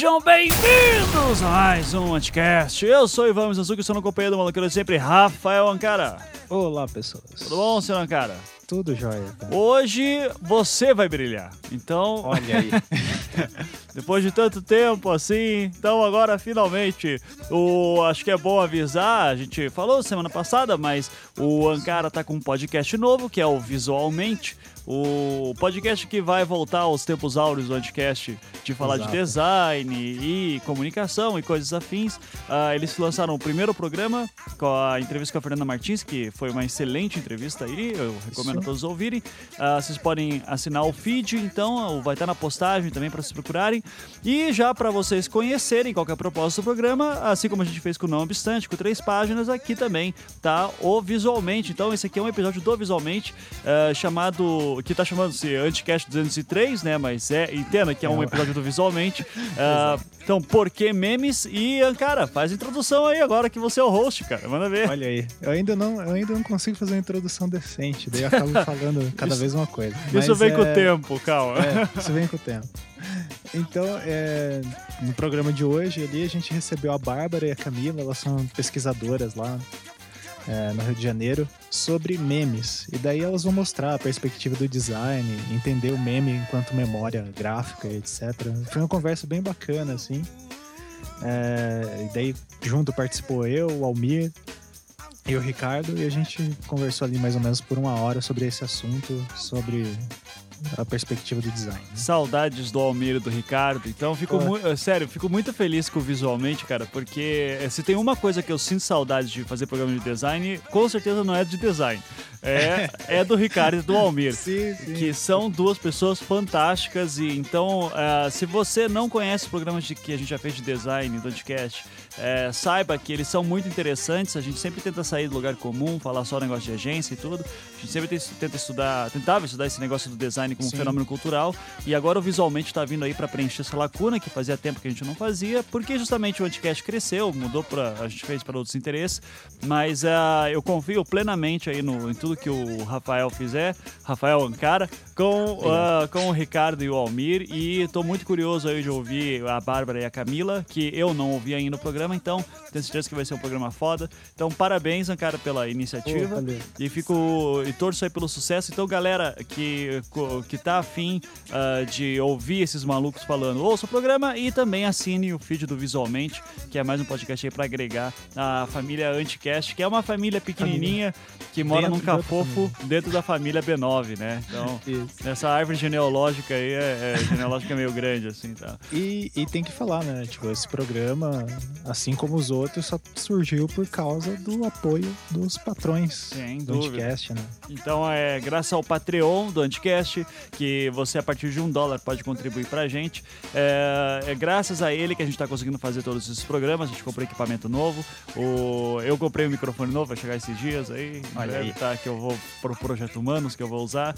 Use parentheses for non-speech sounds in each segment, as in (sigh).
Sejam bem-vindos a mais um Anticast. Eu sou Ivan Mizuki, estou no companhia do maluqueiro de sempre, Rafael Ancara. Olá, pessoas. Tudo bom, senhor Ancara? Tudo jóia. Cara. Hoje você vai brilhar. Então. Olha aí. (laughs) Depois de tanto tempo assim, então agora finalmente, o acho que é bom avisar, a gente falou semana passada, mas o Ankara tá com um podcast novo, que é o Visualmente, o podcast que vai voltar aos tempos áureos do podcast de falar Exato. de design e comunicação e coisas afins. Uh, eles lançaram o primeiro programa com a entrevista com a Fernanda Martins, que foi uma excelente entrevista aí, eu recomendo a todos ouvirem. Uh, vocês podem assinar o feed, então, vai estar na postagem também para se procurarem. E já para vocês conhecerem qual é a proposta do programa, assim como a gente fez com o Não Obstante, com três páginas, aqui também tá o Visualmente. Então, esse aqui é um episódio do Visualmente, uh, chamado, que tá chamando-se Anticast 203, né? Mas é, entenda que é um episódio do Visualmente. Uh, (laughs) então, por que memes? E, cara, faz a introdução aí agora que você é o host, cara. Manda ver. Olha aí. Eu ainda não, eu ainda não consigo fazer uma introdução decente, daí eu acabo (laughs) falando cada isso, vez uma coisa. Isso vem é... com o tempo, calma. É, isso vem com o tempo. Então, é, no programa de hoje ali, a gente recebeu a Bárbara e a Camila, elas são pesquisadoras lá é, no Rio de Janeiro, sobre memes. E daí elas vão mostrar a perspectiva do design, entender o meme enquanto memória gráfica, etc. Foi uma conversa bem bacana, assim. É, e daí, junto participou eu, o Almir e o Ricardo, e a gente conversou ali mais ou menos por uma hora sobre esse assunto, sobre a perspectiva do design. Né? Saudades do Almir e do Ricardo. Então, fico muito. Sério, fico muito feliz com visualmente, cara, porque eh, se tem uma coisa que eu sinto saudade de fazer programa de design, com certeza não é de design. É, (laughs) é do Ricardo e do Almir. Sim, sim. Que são duas pessoas fantásticas. E então, uh, se você não conhece os programas de, que a gente já fez de design do podcast, é, saiba que eles são muito interessantes. A gente sempre tenta sair do lugar comum, falar só negócio de agência e tudo. A gente sempre tenta estudar, tentava estudar esse negócio do design como Sim. fenômeno cultural. E agora o visualmente está vindo aí para preencher essa lacuna que fazia tempo que a gente não fazia, porque justamente o Anticast cresceu, mudou para a gente fez para outros interesses. Mas uh, eu confio plenamente aí no, em tudo que o Rafael fizer, Rafael Ancara, com, uh, com o Ricardo e o Almir. E estou muito curioso aí de ouvir a Bárbara e a Camila, que eu não ouvi ainda no programa, então tenho certeza que vai ser um programa foda. Então, parabéns, Ancara, pela iniciativa. Oh, e fico e torço aí pelo sucesso. Então, galera que, que tá afim uh, de ouvir esses malucos falando, ouça o programa e também assine o feed do Visualmente, que é mais um podcast aí para agregar a família Anticast, que é uma família pequenininha que mora dentro num cafofo dentro da família B9, né? Então, Isso. Essa árvore genealógica aí é, é genealógica meio grande, assim, tá? E, e tem que falar, né? Tipo, esse programa, assim como os outros, só surgiu por causa do apoio dos patrões Sem do dúvida. Anticast, né? Então, é graças ao Patreon do Anticast, que você, a partir de um dólar, pode contribuir pra gente. É, é graças a ele que a gente tá conseguindo fazer todos esses programas. A gente comprou equipamento novo. O, eu comprei um microfone novo, vai chegar esses dias aí. Olha aí. Tá, que eu vou pro Projeto Humanos, que eu vou usar.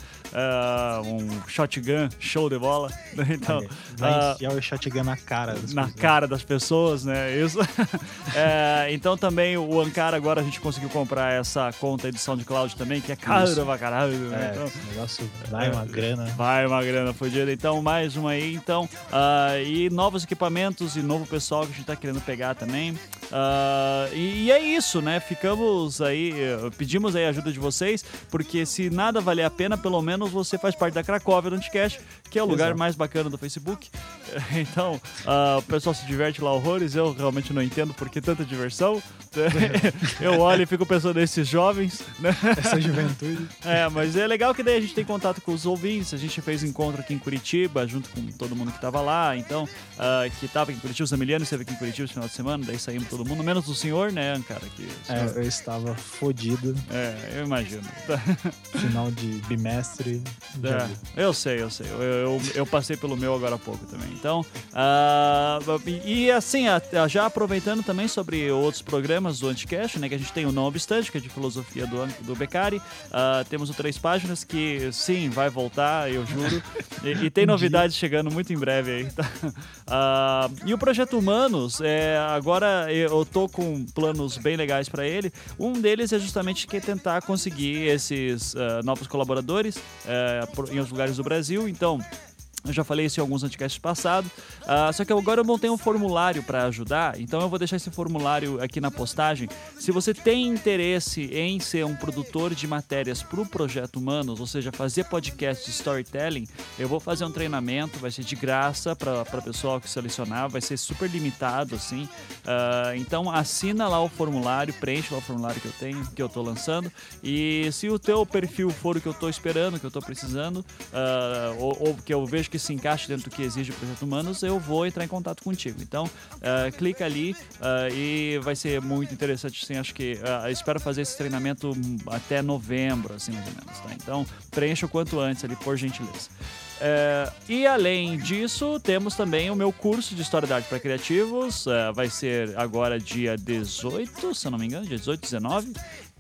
Uh, um shotgun show de bola. Então, vai uh, enfiar o shotgun na cara das Na pessoas. cara das pessoas, né? Isso. (laughs) é, então também o Ankara agora a gente conseguiu comprar essa conta de SoundCloud também, que é caro pra caralho. Né? É, então, esse negócio vai uma grana. Vai uma grana fodida. Então, mais uma aí. Então, uh, e novos equipamentos e novo pessoal que a gente tá querendo pegar também. Uh, e, e, é isso, né? Ficamos aí, eh, pedimos aí a ajuda de vocês, porque se nada valer a pena, pelo menos você faz parte da Cracóvia do Anticast, que é o lugar Exato. mais bacana do Facebook. (laughs) Então, uh, o pessoal se diverte lá horrores, eu realmente não entendo por que tanta diversão. (laughs) eu olho e fico pensando nesses jovens, né? Essa juventude. É, mas é legal que daí a gente tem contato com os ouvintes, a gente fez encontro aqui em Curitiba, junto com todo mundo que tava lá, então, uh, que tava aqui em Curitiba, os Emiliano esteve aqui em Curitiba esse final de semana, daí saímos todo mundo, menos o senhor, né, cara? Que, É, eu estava fodido. é, eu imagino. (laughs) Final de bimestre. É, eu sei, eu sei. Eu, eu, eu passei pelo meu agora há pouco também. Então, ah, e, assim, já aproveitando também sobre outros programas do Anticast, né? Que a gente tem o Não Obstante, que é de filosofia do, do Beccari. Ah, temos o Três Páginas, que sim, vai voltar, eu juro. E, e tem (laughs) novidades chegando muito em breve aí, tá? (laughs) Ah, e o Projeto Humanos, é, agora eu tô com planos bem legais para ele. Um deles é justamente que tentar conseguir esses ah, novos colaboradores eh, em outros lugares do Brasil. Então, eu já falei isso em alguns anticasts passados. Ah, só que agora eu montei um formulário para ajudar, então eu vou deixar esse formulário aqui na postagem. Se você tem interesse em ser um produtor de matérias para o Projeto Humanos, ou seja, fazer podcast de storytelling, eu vou fazer um treinamento, vai ser de graça para o pessoal que selecionar, vai ser super limitado, assim. Ah, então assina lá o formulário, preenche lá o formulário que eu tenho, que eu tô lançando. E se o teu perfil for o que eu tô esperando, que eu tô precisando, ah, ou, ou que eu vejo que se encaixe dentro do que exige o Projeto Humanos, eu vou entrar em contato contigo. Então, ah, clica ali ah, e vai ser muito interessante, assim, acho que ah, espero fazer esse treinamento até novembro, assim, mais ou menos, tá? Então, preencha o quanto antes ali, por gentileza. É, e além disso, temos também o meu curso de História da Arte para Criativos. é, vai ser agora dia 18, se eu não me engano, dia 18, 19.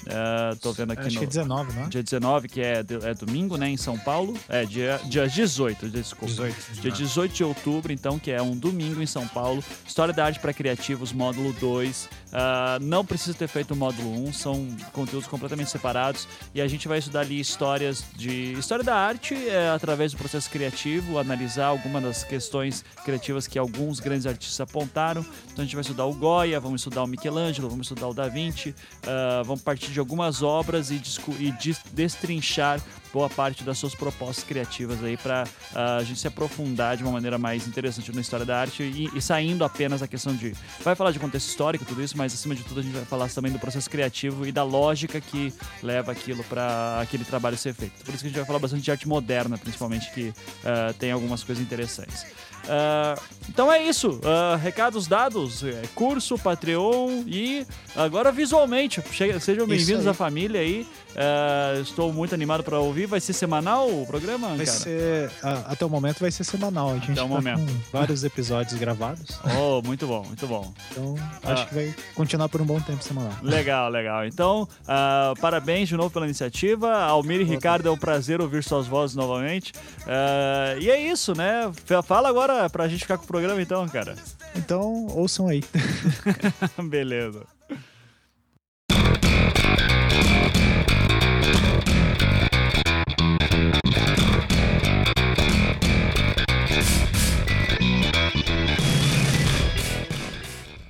É, tô vendo aqui Acho no. que é 19, não é? Dia 19, que é, é domingo, né, em São Paulo. É, dia, dia 18, desculpa. 18. Dia 18 de outubro, então, que é um domingo em São Paulo. História da Arte para Criativos, módulo 2. Ah, não precisa ter feito o módulo 1, são conteúdos completamente separados. E a gente vai estudar ali histórias de. História da arte é, através do processo criativo, analisar algumas das questões criativas que alguns grandes artistas apontaram. Então a gente vai estudar o Goya, vamos estudar o Michelangelo, vamos estudar o Da Vinci, ah, vamos partir de algumas obras e, e des- destrinchar boa parte das suas propostas criativas aí para a gente se aprofundar de uma maneira mais interessante na história da arte e, e saindo apenas da questão de vai falar de contexto histórico tudo isso mas acima de tudo a gente vai falar também do processo criativo e da lógica que leva aquilo para aquele trabalho ser feito. Por isso que a gente vai falar bastante de arte moderna principalmente que ah, tem algumas coisas interessantes. Ah, então é isso. Ah, recados dados é, curso Patreon e agora visualmente. Sejam bem-vindos à família aí. Ah, estou muito animado para ouvir vai ser semanal o programa Vai cara ser. a- até o momento vai ser semanal. A gente Até o tá momento. com vários episódios gravados. Oh, muito bom, muito bom. Então Ah. acho que vai continuar por um bom tempo semanal. Legal, legal. Então, ah, parabéns de novo pela iniciativa. Almir e Ricardo, é um prazer ouvir suas vozes novamente. Ah, e é isso, né? Fala agora pra gente ficar com o programa, então, cara. Então ouçam aí. (laughs) Beleza.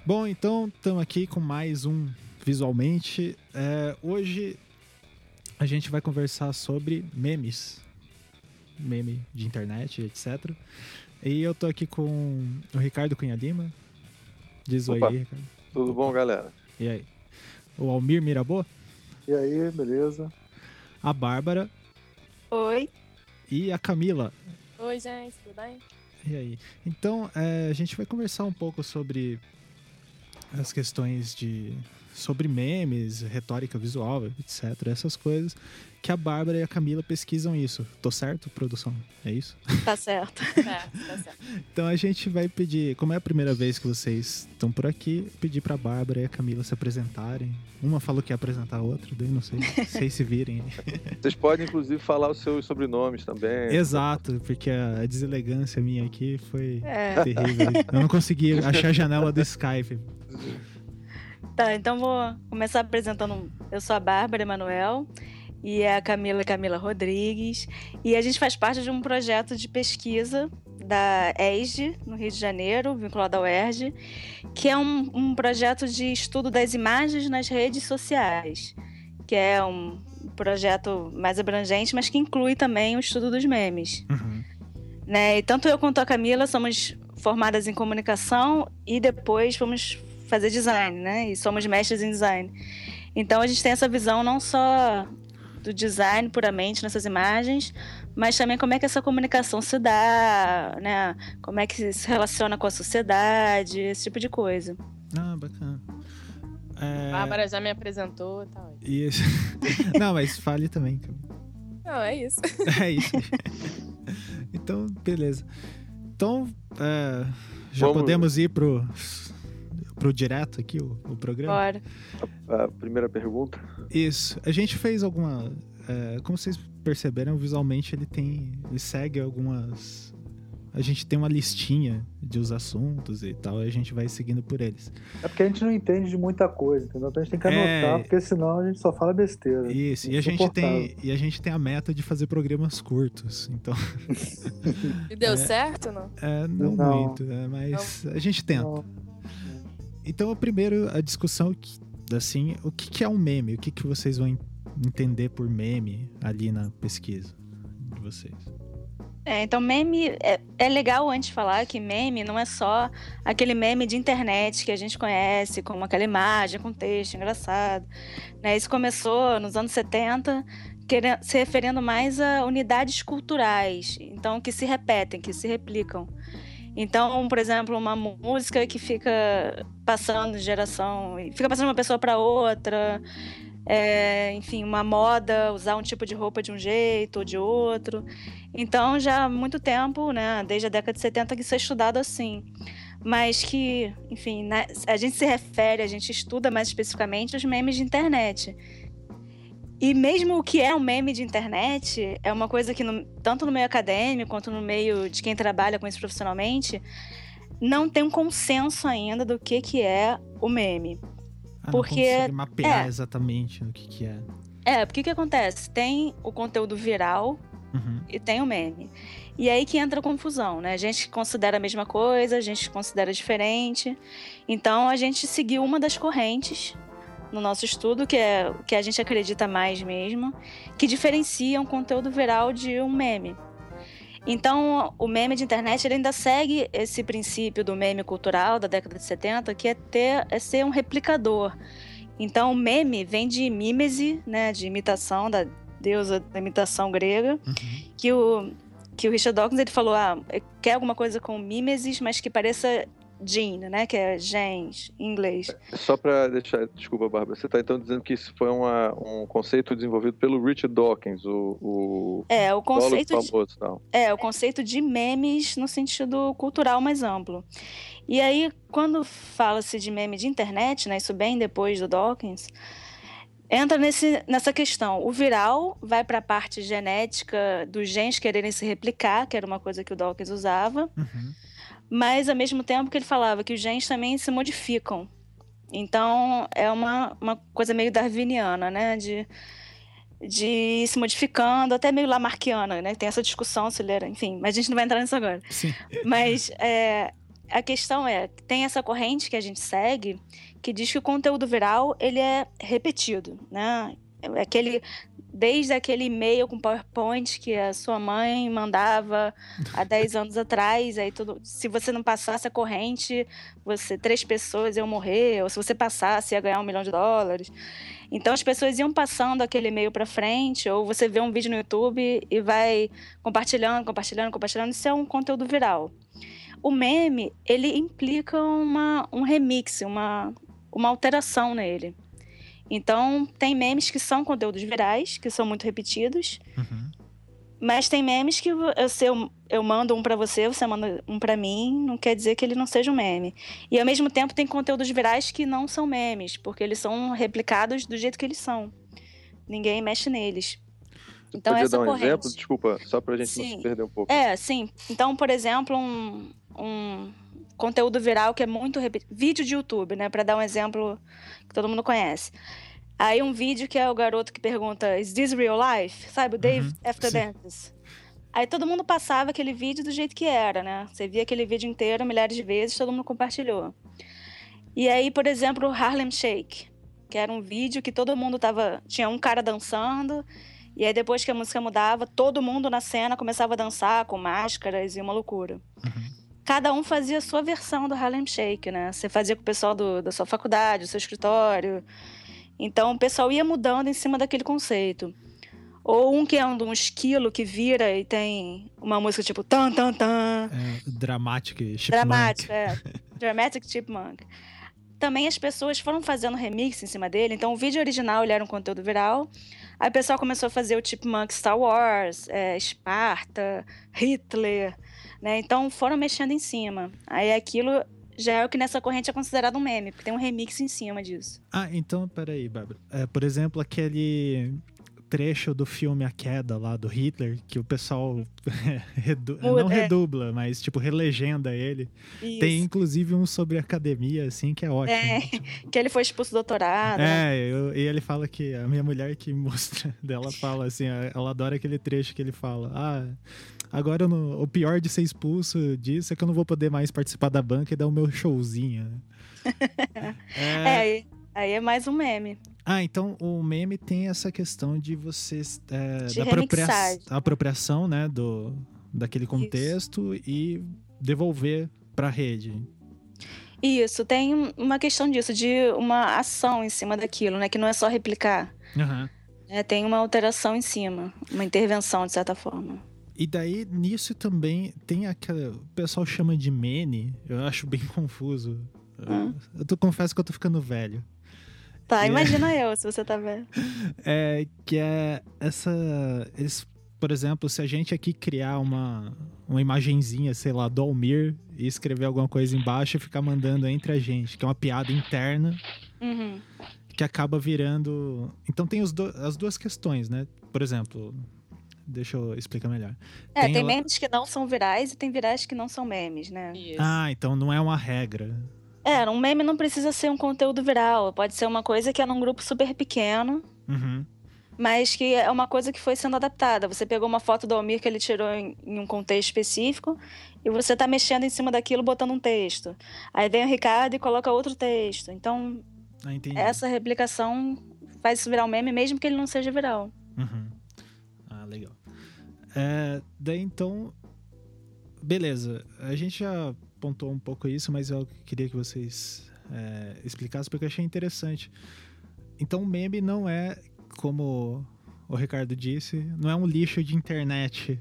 Bom, então estamos aqui com mais um visualmente. É, hoje a gente vai conversar sobre memes, meme de internet, etc. E eu tô aqui com o Ricardo Cunha Lima. Diz oi Opa. aí, Ricardo. Tudo bom, galera? E aí? O Almir Mirabô, E aí, beleza? a Bárbara Oi. e a Camila. Oi, gente, tudo bem? E aí? Então, é, a gente vai conversar um pouco sobre as questões de. Sobre memes, retórica visual, etc. Essas coisas. Que a Bárbara e a Camila pesquisam isso. Tô certo, produção? É isso? Tá certo. (laughs) É, tá certo. Então a gente vai pedir, como é a primeira vez que vocês estão por aqui, pedir pra Bárbara e a Camila se apresentarem. Uma falou que ia apresentar a outra, daí não sei. (laughs) Vocês se virem. Vocês podem, inclusive, falar os seus sobrenomes também. Exato, porque a deselegância minha aqui foi É. terrível. Eu não consegui achar a janela do Skype. (laughs) Tá, então vou começar apresentando. Eu sou a Bárbara Emanuel e a Camila é Camila Rodrigues. E a gente faz parte de um projeto de pesquisa da ESD, no Rio de Janeiro, vinculado ao UERJ, que é um, um projeto de estudo das imagens nas redes sociais, que é um projeto mais abrangente, mas que inclui também o estudo dos memes. Uhum. né? E tanto eu quanto a Camila somos formadas em comunicação e depois fomos fazer design, né? E somos mestres em design. Então a gente tem essa visão não só do design puramente nessas imagens, mas também como é que essa comunicação se dá, né? Como é que se relaciona com a sociedade, esse tipo de coisa. Ah, bacana. É... Bárbara já me apresentou, tá ótimo. Isso. (laughs) Não, mas fale também. Não, é isso. (laughs) É isso. então, beleza. Então, é, já Vamos- podemos ir pro, pro direto aqui, o, o programa? Bora. A primeira pergunta. Isso. A gente fez alguma. é, como vocês perceberam, visualmente ele tem. Ele segue algumas. A gente tem uma listinha de os assuntos e tal, e a gente vai seguindo por eles. É porque a gente não entende de muita coisa, entendeu? Então a gente tem que É. anotar, porque senão a gente só fala besteira. Isso, e a gente tem. E a gente tem a meta de fazer programas curtos. Então, E deu (laughs) certo, não? é, não, Não. muito, é, mas a gente tenta. Não, Então, primeiro, a discussão, que- assim, o que, que é um meme? O que, que vocês vão en- entender por meme ali na pesquisa de vocês? É, então, meme. É, é legal antes falar que meme não é só aquele meme de internet que a gente conhece, como aquela imagem com texto engraçado. Né? Isso começou nos anos 70, querendo, se referindo mais a unidades culturais, então que se repetem, que se replicam. Então, por exemplo, uma música que fica passando de geração, fica passando de uma pessoa para outra. é, enfim, uma moda, usar um tipo de roupa de um jeito ou de outro. Então, já há muito tempo, né, desde a década de 70, que isso é estudado assim. Mas que, enfim, né, a gente se refere, a gente estuda mais especificamente os memes de internet. E mesmo o que é um meme de internet é uma coisa que, no- tanto no meio acadêmico quanto no meio de quem trabalha com isso profissionalmente, não tem um consenso ainda do que, que é o meme. Ah, Porque- não mapear é. exatamente o que, que é. É, porque o que acontece? Tem o conteúdo viral, Uhum. e tem o meme. E aí que entra a confusão, né? A gente considera a mesma coisa, a gente considera diferente. Então a gente seguiu uma das correntes no nosso estudo, que é o que a gente acredita mais mesmo, que diferencia um conteúdo viral de um meme. Então, o meme de internet ele ainda segue esse princípio do meme cultural da década de 70, que é ter é ser um replicador. Então, o meme vem de mímese, né, de imitação da deusa da imitação grega, Uhum. que o que o Richard Dawkins ele falou, ah, quer alguma coisa com mimesis, mas que pareça gene, né, que é gens em inglês. Só para deixar, desculpa, Bárbara, você está então dizendo que isso foi uma, um conceito desenvolvido pelo Richard Dawkins, o, o É, o conceito de, famoso, não. É, o conceito de memes no sentido cultural mais amplo. E aí, quando fala-se de meme de internet, né, isso bem depois do Dawkins, entra nesse, nessa questão. O viral vai para a parte genética dos genes quererem se replicar, que era uma coisa que o Dawkins usava, Uhum. Mas ao mesmo tempo que ele falava que os genes também se modificam. Então, é uma, uma coisa meio darwiniana, né, de de ir se modificando, até meio lamarquiana, né? Tem essa discussão se ele era, enfim, mas a gente não vai entrar nisso agora. Sim. Mas é, a questão é, tem essa corrente que a gente segue que diz que o conteúdo viral ele é repetido, né? É Aquele, desde aquele e-mail com PowerPoint que a sua mãe mandava há (laughs) 10 anos atrás, aí tudo, se você não passasse a corrente, você três pessoas iam morrer, ou se você passasse ia ganhar um milhão de dólares. Então as pessoas iam passando aquele e-mail para frente, ou você vê um vídeo no YouTube e vai compartilhando, compartilhando, compartilhando, isso é um conteúdo viral. O meme, ele implica uma, um remix, uma, uma alteração nele. Então, tem memes que são conteúdos virais, que são muito repetidos, Uhum. mas tem memes que eu, se eu, eu mando um pra você, você manda um pra mim, não quer dizer que ele não seja um meme. E ao mesmo tempo tem conteúdos virais que não são memes, porque eles são replicados do jeito que eles são. Ninguém mexe neles. Então Podia essa dar um corrente. exemplo? Desculpa, só para a gente não Sim. se perder um pouco. É, sim. Então, por exemplo, um, um conteúdo viral que é muito repetido. Vídeo de YouTube, né? Pra dar um exemplo que todo mundo conhece. Aí um vídeo que é o garoto que pergunta: Is this real life? Sabe, o Dave Uhum, After sim. Dance. Aí todo mundo passava aquele vídeo do jeito que era, né? Você via aquele vídeo inteiro milhares de vezes, todo mundo compartilhou. E aí, por exemplo, o Harlem Shake, que era um vídeo que todo mundo tava. Tinha um cara dançando, e aí depois que a música mudava, todo mundo na cena começava a dançar com máscaras e uma loucura. Uhum. Cada um fazia a sua versão do Harlem Shake, né? Você fazia com o pessoal do, da sua faculdade, do seu escritório. Então o pessoal ia mudando em cima daquele conceito. Ou um que é um, um esquilo que vira e tem uma música tipo tan tan tan. É, dramatic, chipmunk. Dramático, é. (laughs) Dramatic Chipmunk. também as pessoas foram fazendo remix em cima dele. Então, o vídeo original ele era um conteúdo viral. Aí o pessoal começou a fazer o Chipmunk Star Wars, é, Esparta, Hitler, né? Então, foram mexendo em cima. Aí aquilo já é o que nessa corrente é considerado um meme, porque tem um remix em cima disso. Ah, então, peraí, Bárbara. É, por exemplo, aquele trecho do filme A Queda lá do Hitler, que o pessoal (laughs) redu- não é. redubla, mas tipo relegenda ele. Isso. Tem inclusive um sobre academia, assim, que é ótimo. É, (laughs) que ele foi expulso do doutorado. É, eu- e ele fala que a minha mulher que mostra (laughs) dela fala assim, ela adora aquele trecho que ele fala: Ah, agora não- o pior de ser expulso disso é que eu não vou poder mais participar da banca e dar o meu showzinho. (laughs) É, É, aí, aí é mais um meme. Ah, então o meme tem essa questão de vocês é, De da apropria- apropriação, né, do daquele contexto e devolver para rede. Isso, tem uma questão disso, de uma ação em cima daquilo, né? Que não é só replicar. Aham. né, tem uma alteração em cima, uma intervenção, de certa forma. E daí, nisso também tem aquela. O pessoal chama de mene, eu acho bem (laughs) confuso. Hum. Eu tô, confesso que eu tô ficando velho. Tá, É. imagina eu, se você tá vendo. (laughs) É que é essa. Eles, por exemplo, se a gente aqui criar uma, uma imagenzinha, sei lá, do Almir e escrever alguma coisa embaixo e ficar mandando entre a gente, que é uma piada interna Uhum. que acaba virando. Então tem do- as duas questões, né? Por exemplo, deixa eu explicar melhor. É, Tem tem, lá- memes que não são virais e tem virais que não são memes, né? Isso. Ah, então não é uma regra. É, um meme não precisa ser um conteúdo viral, pode ser uma coisa que é num grupo super pequeno, Uhum. mas que é uma coisa que foi sendo adaptada. Você pegou uma foto do Almir que ele tirou em, em um contexto específico e você tá mexendo em cima daquilo botando um texto. Aí vem o Ricardo e coloca outro texto. Então, Ah, essa replicação faz isso virar um meme mesmo que ele não seja viral. Uhum. Legal. É, daí então. Beleza. A gente já pontuou um pouco isso, mas eu queria que vocês é, explicassem porque eu achei interessante. Então o meme não é, como o Ricardo disse, não é um lixo de internet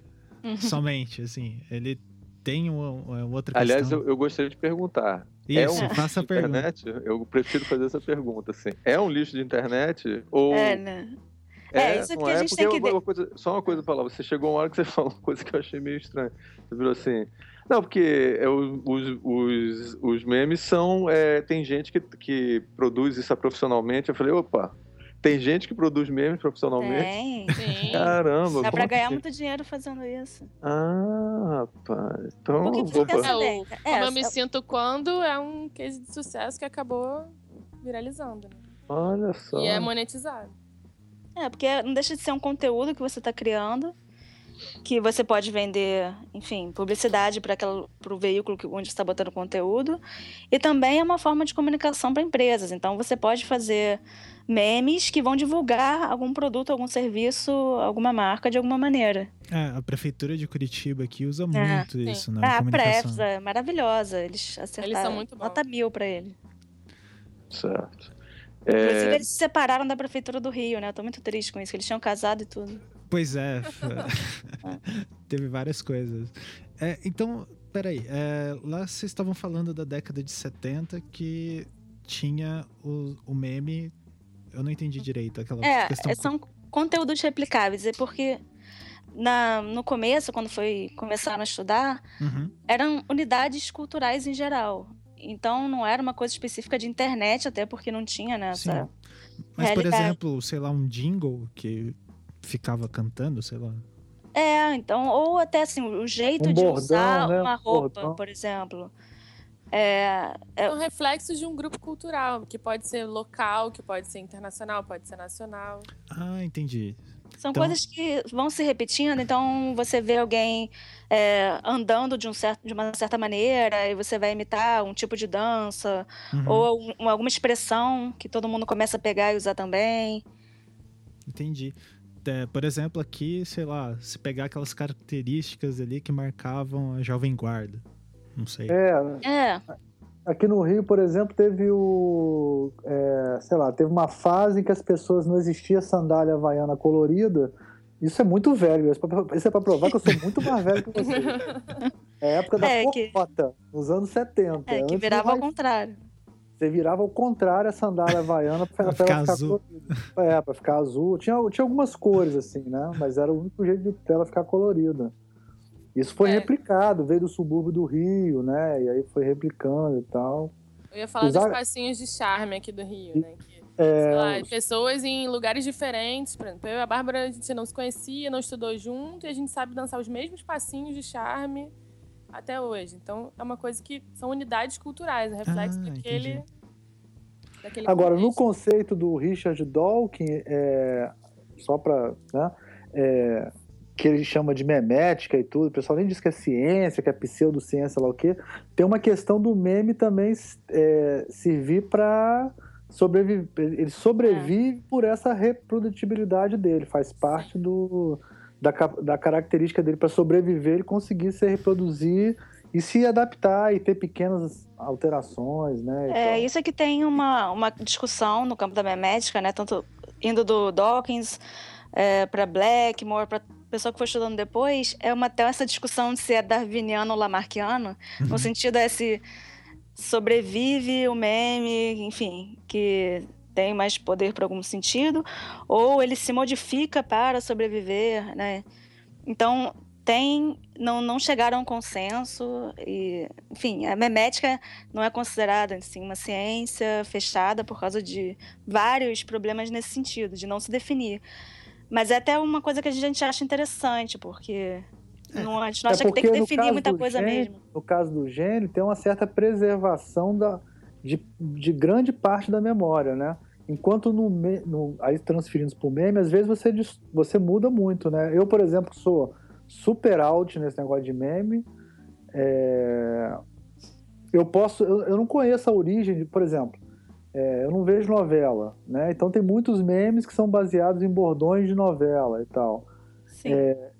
somente, assim. Ele tem uma, uma outra Aliás, questão. eu, eu gostaria de perguntar. Isso, é um faça a de pergunta. internet? Eu prefiro fazer essa pergunta, assim. É um lixo de internet? Ou É, né? É, isso não que a gente Porque tem que uma coisa- só uma coisa pra falar. Você chegou uma hora que você (laughs) falou uma coisa que eu achei meio estranha. Você virou assim... Não, porque é, os, os, os memes são... é, tem gente que, que produz isso profissionalmente. Eu falei, opa, tem gente que produz memes profissionalmente? Tem. (laughs) Sim. Caramba, Dá pra ganhar assim? muito dinheiro fazendo isso. Ah, rapaz. Então, Porque vou... pensa É, o-. Como É, eu me sinto quando é um case de sucesso que acabou viralizando. né? Olha só. E é monetizado. É, porque não deixa de ser um conteúdo que você está criando, que você pode vender, enfim, publicidade para o veículo que, onde você está botando conteúdo, e também é uma forma de comunicação para empresas. Então, você pode fazer memes que vão divulgar algum produto, algum serviço, alguma marca de alguma maneira. É, a prefeitura de Curitiba aqui usa É, muito sim. isso na Ah, a comunicação. Prevs é maravilhosa. Eles acertaram. são muito bons. Nota mil para ele. Certo. Inclusive, É, eles se separaram da prefeitura do Rio, né? Eu tô muito triste com isso, que eles tinham casado e tudo. Pois é. (laughs) Teve várias coisas. É, então, peraí. é, lá vocês estavam falando da década de 70 que tinha o, o meme. Eu não entendi direito aquela É, questão. são conteúdos replicáveis. É porque na, no começo, quando foi começaram a estudar, Uhum. eram unidades culturais em geral. Então não era uma coisa específica de internet, até porque não tinha né, Sim. essa. Mas, por realidade. exemplo, sei lá, um jingle que ficava cantando, sei lá. É, então, ou até assim, o jeito Um de bordão, usar né? uma Um roupa, bordão. por exemplo. É, é, São reflexos de um grupo cultural, que pode ser local, que pode ser internacional, pode ser nacional. Ah, entendi. São Então- coisas que vão se repetindo, então você vê alguém é, andando de, um certo, de uma certa maneira e você vai imitar um tipo de dança Uhum, ou um- alguma expressão que todo mundo começa a pegar e usar também. Entendi. É, por exemplo, aqui, sei lá, se pegar aquelas características ali que marcavam a Jovem Guarda. Não sei. É, É, aqui no Rio, por exemplo, teve o. é, sei lá, teve uma fase em que as pessoas não existia sandália havaiana colorida. Isso é muito velho. Isso é pra- Isso é provar que eu sou muito mais velho que você. É a época da É, que- porrota, nos anos 70. é que virava ao Wi- contrário. Você virava ao contrário a sandália havaiana pra, Pra pra ficar ela ficar azul. colorida. É, pra ficar azul. Tinha, tinha algumas cores, assim, né? Mas era o único jeito de dela ficar colorida. Isso foi É. replicado, veio do subúrbio do Rio, né? E aí foi replicando e tal. Eu ia falar Usar- dos passinhos de charme aqui do Rio, né? Que, É, sei lá, pessoas em lugares diferentes. Por exemplo, eu e a Bárbara, a gente não se conhecia, não estudou junto, e a gente sabe dançar os mesmos passinhos de charme até hoje. Então, é uma coisa que são unidades culturais, é reflexo Ah, daquele, entendi. daquele Agora, no contexto. conceito do Richard Dawkins, é, só para. Né, é, que ele chama de memética e tudo, o pessoal nem diz que é ciência, que é pseudociência, lá o quê. Tem uma questão do meme também é, servir para sobreviver. Ele sobrevive por essa reprodutibilidade dele, faz parte do, da, da característica dele para sobreviver, ele conseguir se reproduzir e se adaptar e ter pequenas alterações, né? É, tal. isso é que tem uma, uma discussão no campo da memética, né? Tanto indo do Dawkins é, para Blackmore, para pessoa que foi estudando depois, é uma até essa discussão de se é darwiniano ou lamarckiano, no sentido é se sobrevive o meme, enfim, que tem mais poder por algum sentido, ou ele se modifica para sobreviver, né? Então, tem não, não chegaram a um consenso e, enfim, a memética não é considerada assim uma ciência fechada por causa de vários problemas nesse sentido, de não se definir. Mas é até uma coisa que a gente acha interessante, porque não, a gente não É acha que tem que definir muita coisa gene- mesmo. No caso do gene, tem uma certa preservação da, de, de grande parte da memória, né? Enquanto no, no aí transferindo para o meme, às vezes você, você muda muito, né? Eu, por exemplo, sou super out nesse negócio de meme. é, Eu posso, eu, eu não conheço a origem, por exemplo, é, eu não vejo novela, né? Então tem muitos memes que são baseados em bordões de novela e tal Sim.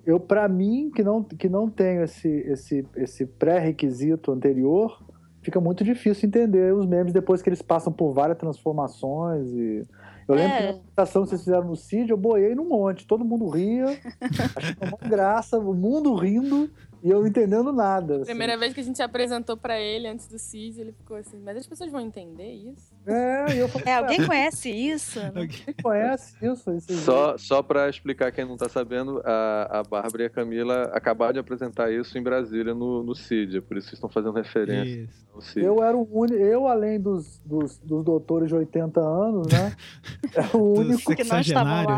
eu para mim que não que não tenho esse esse esse pré-requisito anterior fica muito difícil entender os memes depois que eles passam por várias transformações e eu lembro É. que na apresentação que vocês fizeram no CID eu boiei num monte todo mundo ria (laughs) achei uma graça o mundo rindo e eu não entendendo nada assim. Primeira vez que a gente apresentou pra ele antes do CID, ele ficou assim, mas as pessoas vão entender isso? É eu falei É, "Ué, alguém conhece isso? quem conhece isso Só, só para explicar quem não tá sabendo, a, a Bárbara e a Camila acabaram de apresentar isso em Brasília no, no CID, por isso vocês estão fazendo referência. Eu era o único, eu além dos, dos, dos doutores de 80 anos, né? (laughs) Era o único que não estavam lá.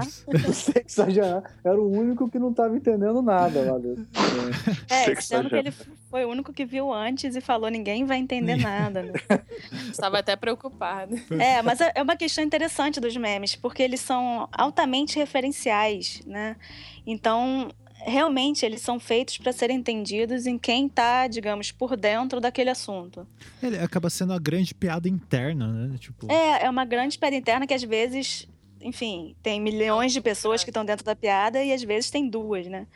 era o único que não estava entendendo nada lá dentro. É, sendo que ele foi o único que viu antes e falou ninguém vai entender nada. Né? (laughs) Estava até preocupado. (laughs) É, mas é é uma questão interessante dos memes, porque eles são altamente referenciais, né? Então, realmente, eles são feitos para serem entendidos em quem está, digamos, por dentro daquele assunto. Ele acaba sendo a grande piada interna, né? Tipo, É, é uma grande piada interna que às vezes, enfim, tem milhões de pessoas que estão dentro da piada e às vezes tem duas, né?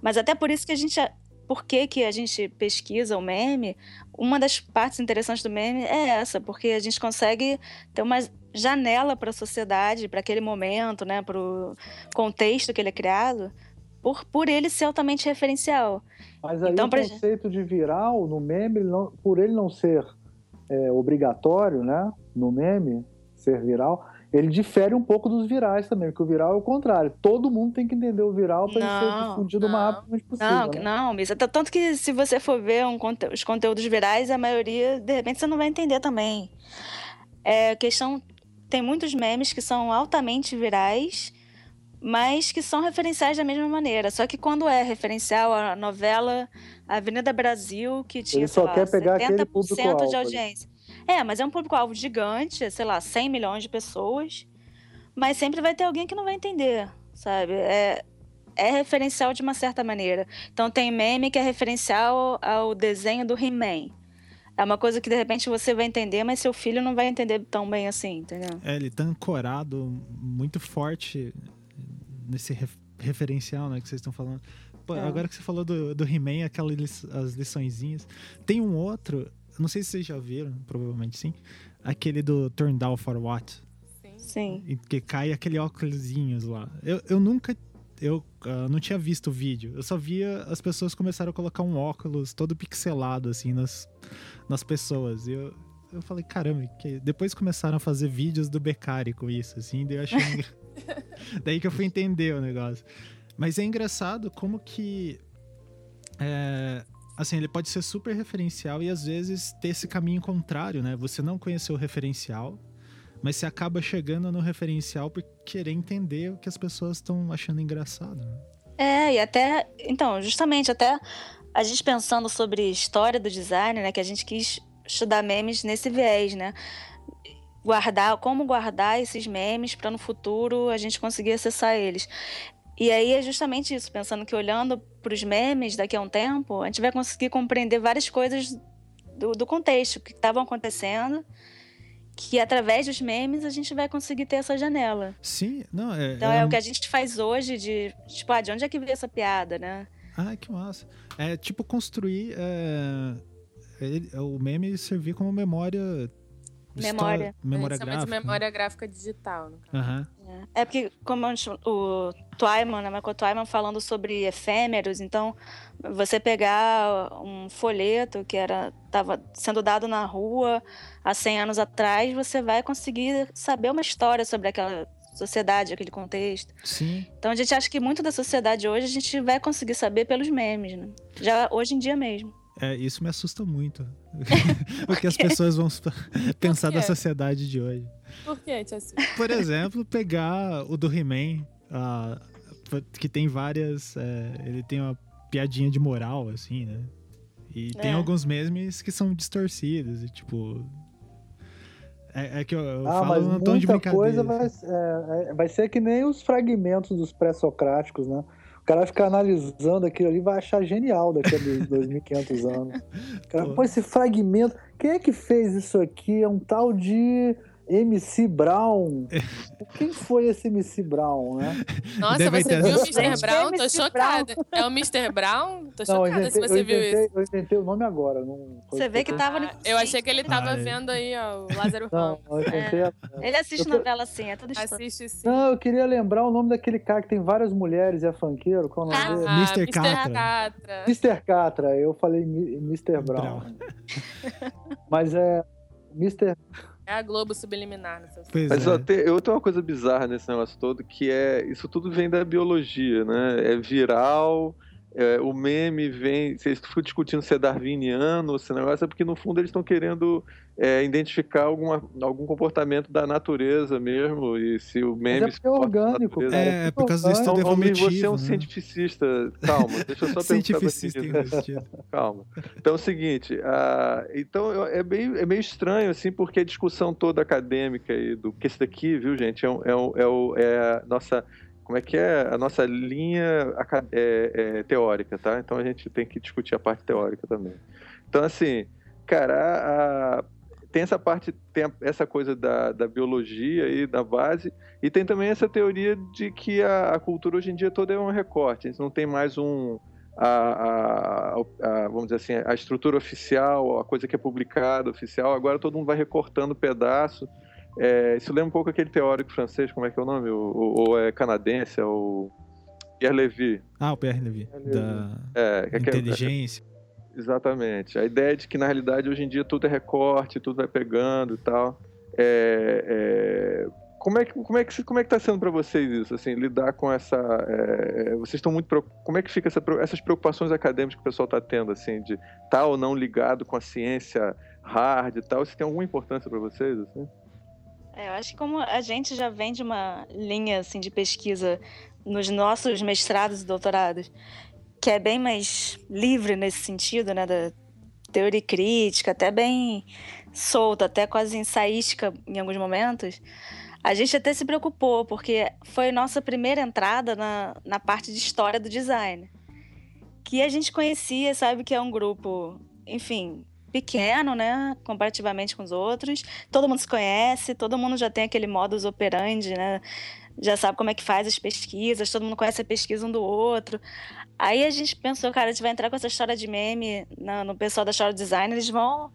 Mas até por isso que a gente. Por que, que a gente pesquisa o meme? Uma das partes interessantes do meme é essa, porque a gente consegue ter uma janela para a sociedade, para aquele momento, né, para o contexto que ele é criado, por, por ele ser altamente referencial. Mas aí Então, o conceito de viral no meme, não- por ele não ser é, obrigatório, né? No meme, ser viral, ele difere um pouco dos virais também, porque o viral é o contrário. Todo mundo tem que entender o viral para ele ser difundido o mais possível. Não, né? não, Misa. Tanto que se você for ver um conte- os conteúdos virais, a maioria, de repente, você não vai entender também. É questão. Tem muitos memes que são altamente virais, mas que são referenciais da mesma maneira. Só que quando é referencial a novela Avenida Brasil, que tinha, Ele só lá, quer pegar aquele 70% público-alvo de audiência. É, mas é um público-alvo gigante, sei lá, 100 milhões de pessoas, mas sempre vai ter alguém que não vai entender, sabe? É, é referencial de uma certa maneira. Então tem meme que é referencial ao desenho do He-Man. É uma coisa que de repente você vai entender, mas seu filho não vai entender tão bem assim, entendeu? é, ele tá ancorado muito forte nesse ref- referencial, né, que vocês estão falando. Pô, É. agora que você falou do, do He-Man, aquelas lis- as liçõezinhas. Tem um outro, não sei se vocês já viram, provavelmente sim, aquele do Turn Down for What. Sim. Sim. E que cai aquele óculosinhos lá. Eu, eu nunca. Eu ah, não tinha visto o vídeo. Eu só via as pessoas começaram a colocar um óculos todo pixelado, assim, nas, nas pessoas. E eu, eu falei, caramba, que... depois começaram a fazer vídeos do Beccari com isso, assim, daí eu achei. (laughs) (laughs) daí que eu fui entender o negócio. Mas é engraçado como que. é, assim, ele pode ser super referencial e às vezes ter esse caminho contrário, né? Você não conheceu o referencial, mas você acaba chegando no referencial por querer entender o que as pessoas estão achando engraçado. né? É, e até. Então, justamente, até a gente pensando sobre história do design, né? Que a gente quis estudar memes nesse viés, né? Guardar, como guardar esses memes para no futuro a gente conseguir acessar eles. E aí é justamente isso, pensando que olhando para os memes daqui a um tempo, a gente vai conseguir compreender várias coisas do, do contexto que estavam acontecendo, que através dos memes a gente vai conseguir ter essa janela. Sim, não, é. Então é, o que a gente faz hoje de, tipo, ah, de onde é que veio essa piada, né? Ah, que massa. É tipo construir. é, ele- o meme servir como memória. Memória. Memória a gente chama gráfica. de né? memória gráfica digital. No caso. Aham. É porque, como o Twyman, né, Michael Twyman falando sobre efêmeros, então você pegar um folheto que era estava sendo dado na rua há 100 anos atrás, você vai conseguir saber uma história sobre aquela sociedade, aquele contexto. Sim. Então a gente acha que muito da sociedade hoje a gente vai conseguir saber pelos memes, né? Já hoje em dia mesmo. É, isso me assusta muito. (laughs) (laughs) o que as pessoas vão (laughs) pensar da sociedade de hoje. Por que, Tia? Por exemplo, pegar o do He-Man, ah, que tem várias. é, ele tem uma piadinha de moral, assim, né? E tem É. alguns memes que são distorcidos, e tipo. É, é que eu, eu Ah, falo num tom de muita coisa brincadeira. vai, é, é, vai ser que nem os fragmentos dos pré-socráticos, né? O cara vai ficar analisando aquilo ali e vai achar genial daqui a dois- (laughs) 2.500 anos. O cara, pô, esse fragmento. Quem é que fez isso aqui? É um tal de MC Brown. Quem foi esse MC Brown, né? Nossa, Deve você ter viu o Mr. Brown? Tô chocada. É o Mr. Brown? Tô Não, chocada se inventei, você eu, viu isso. inventei, eu inventei o nome agora. Não foi Você vê que tava no Ah, eu achei que ele tava Ah, é. vendo aí, ó, o Lázaro Não, inventei. a- Ele assiste Eu novela assim, é tudo. Assiste sim. Não, eu queria lembrar o nome daquele cara que tem várias mulheres e é funkeiro. Qual é o nome Ah, dele? Mr. Mr. Catra. Catra. Mr. Catra, eu falei Mr. Brown. Mas é. Mr. É a Globo subliminar seu Pois Mas é. ó, tem, eu tenho uma coisa bizarra nesse negócio todo, que é. Isso tudo vem da biologia, né? É viral. É, o meme vem. Vocês ficam discutindo se é darwiniano, esse negócio, é porque no fundo eles estão querendo é, identificar alguma, algum comportamento da natureza mesmo. E se o Mas meme. é porque é se comporta na orgânico, natureza. cara. É, É por causa do orgânico. estudo Então, você é um né? cientificista. Calma, deixa eu só Cientificista investido. Calma. Então é o seguinte, então é meio, é meio estranho, assim, porque a discussão toda acadêmica aí do que esse daqui, viu, gente, é, um- é, um- é, o- é a nossa. Como é que é? A nossa linha é- é teórica, tá? Então a gente tem que discutir a parte teórica também. Então, assim, cara, a- tem essa parte, tem a- essa coisa da, da biologia aí, da base, e tem também essa teoria de que a, a cultura hoje em dia toda é um recorte. A gente não tem mais um. A- vamos dizer assim, a estrutura oficial, a coisa que é publicada oficial, agora todo mundo vai recortando pedaço. É, isso lembra um pouco aquele teórico francês, como é que é o nome? Ou é canadense, é o Pierre Levy. Ah, o PR Levy. Da É, que é- inteligência. Exatamente. A ideia de que, na realidade, hoje em dia tudo é recorte, tudo vai pegando e tal. É, é, Como é que como é que como é que está sendo para vocês isso, assim, lidar com essa? é, Vocês estão muito como é que fica essa essas preocupações acadêmicas que o pessoal está tendo, assim, de estar ou não ligado com a ciência hard e tal? Isso tem alguma importância para vocês, assim? É, eu acho que como a gente já vem de uma linha assim de pesquisa nos nossos mestrados e doutorados, que é bem mais livre nesse sentido, né, da teoria crítica, até bem solta, até quase ensaística em alguns momentos, a gente até se preocupou, porque foi nossa primeira entrada na, na parte de história do design. Que a gente conhecia, sabe, que é um grupo, enfim, pequeno, né, comparativamente com os outros. Todo mundo se conhece, todo mundo já tem aquele modus operandi, né? Já sabe como é que faz as pesquisas, todo mundo conhece a pesquisa um do outro. Aí a gente pensou, cara, a gente vai entrar com essa história de meme na- no pessoal da do design, eles vão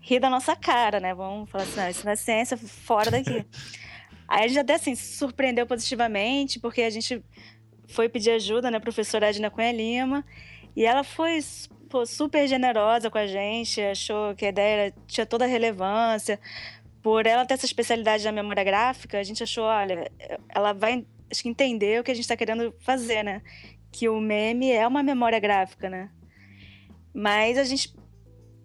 rir da nossa cara, né? Vão falar assim, não, isso não é ciência, fora daqui. (laughs) Aí a gente até assim, se surpreendeu positivamente, porque a gente foi pedir ajuda, né, professora Edna Cunha Lima, e ela foi pô, super generosa com a gente, achou que a ideia era- tinha toda a relevância. Por ela ter essa especialidade na memória gráfica, a gente achou, olha, ela vai acho que entender o que a gente está querendo fazer, né? Que o meme é uma memória gráfica, né? Mas a gente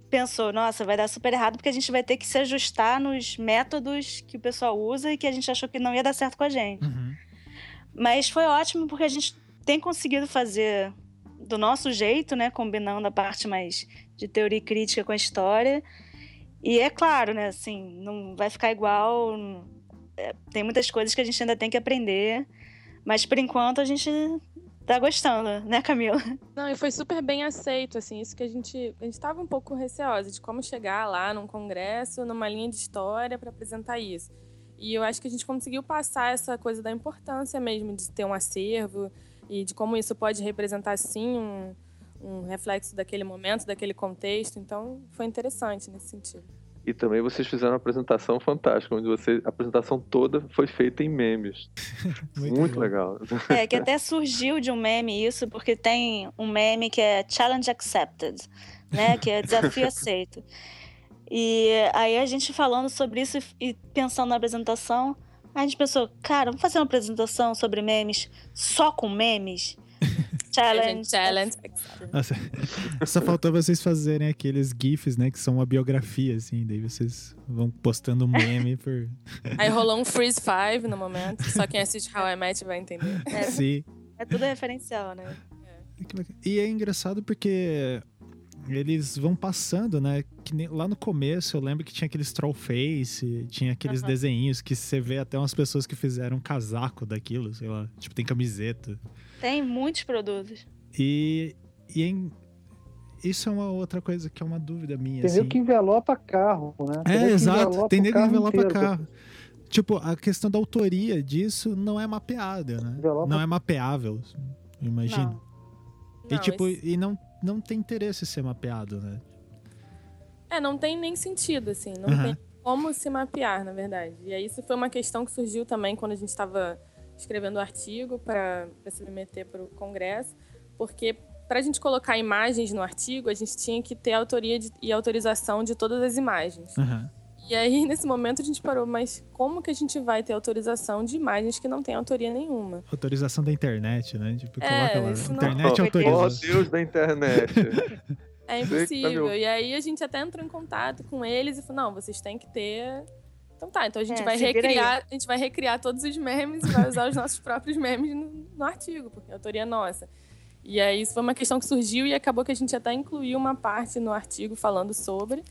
pensou, nossa, vai dar super errado porque a gente vai ter que se ajustar nos métodos que o pessoal usa e que a gente achou que não ia dar certo com a gente. Uhum. Mas foi ótimo porque a gente tem conseguido fazer do nosso jeito, né? Combinando a parte mais de teoria e crítica com a história. E é claro, né? Assim, não vai ficar igual. é, tem muitas coisas que a gente ainda tem que aprender. Mas por enquanto a gente tá gostando, né, Camila? Não, e foi super bem aceito, assim, isso que a gente. A gente tava um pouco receosa de como chegar lá num congresso, numa linha de história para apresentar isso. E eu acho que a gente conseguiu passar essa coisa da importância mesmo de ter um acervo e de como isso pode representar, sim, um, um reflexo daquele momento, daquele contexto. Então, foi interessante nesse sentido. E também vocês fizeram uma apresentação fantástica, onde você, a apresentação toda foi feita em memes. (laughs) Muito, bom. legal. É, que até surgiu de um meme isso, porque tem um meme que é Challenge Accepted, né? Que é desafio (laughs) aceito. E aí a gente falando sobre isso e pensando na apresentação, a gente pensou, cara, vamos fazer uma apresentação sobre memes só com memes? (laughs) Challenge. Challenge. Nossa, (laughs) só faltou vocês fazerem aqueles GIFs, né? Que são uma biografia, assim. Daí vocês vão postando um meme por. (laughs) Aí rolou um Freeze Five no momento. Só quem assiste How I Met vai entender. É, Sim. é tudo referencial, né? Bacana. E é engraçado porque eles vão passando, né? Que nem- lá no começo eu lembro que tinha aqueles troll face, tinha aqueles Aham. desenhinhos que você vê até umas pessoas que fizeram um casaco daquilo, sei lá. Tipo, tem camiseta. Tem muitos produtos. E, e em- isso é uma outra coisa que é uma dúvida minha. Tem assim. nego que envelopa carro, né? Tem É, exato. envelopa Tem nego que envelopa inteiro. carro. Tipo, a questão da autoria disso não é mapeada, né? Envelopa- Não é mapeável, eu imagino. Não. E tipo, esse- e não, não tem interesse em ser mapeado, né? É, não tem nem sentido, assim. Não Aham. tem como se mapear, na verdade. E aí isso foi uma questão que surgiu também quando a gente estava escrevendo o artigo para submeter para o Congresso, porque para a gente colocar imagens no artigo, a gente tinha que ter autoria de- e autorização de todas as imagens. E aí, (laughs) nesse momento, a gente parou, mas como que a gente vai ter autorização de imagens que não tem autoria nenhuma? Autorização da internet, né? Tipo, É, coloca lá. isso não- Internet Oh, autoriza. Deus da internet. (laughs) É tá impossível. E aí a gente até entrou em contato com eles e falou: não, vocês têm que ter. Então tá, então a gente É, vai recriar, a gente vai recriar todos os memes e vai usar os nossos (laughs) próprios memes no, no artigo, porque a autoria é nossa. E aí isso foi uma questão que surgiu e acabou que a gente até incluiu uma parte no artigo falando sobre.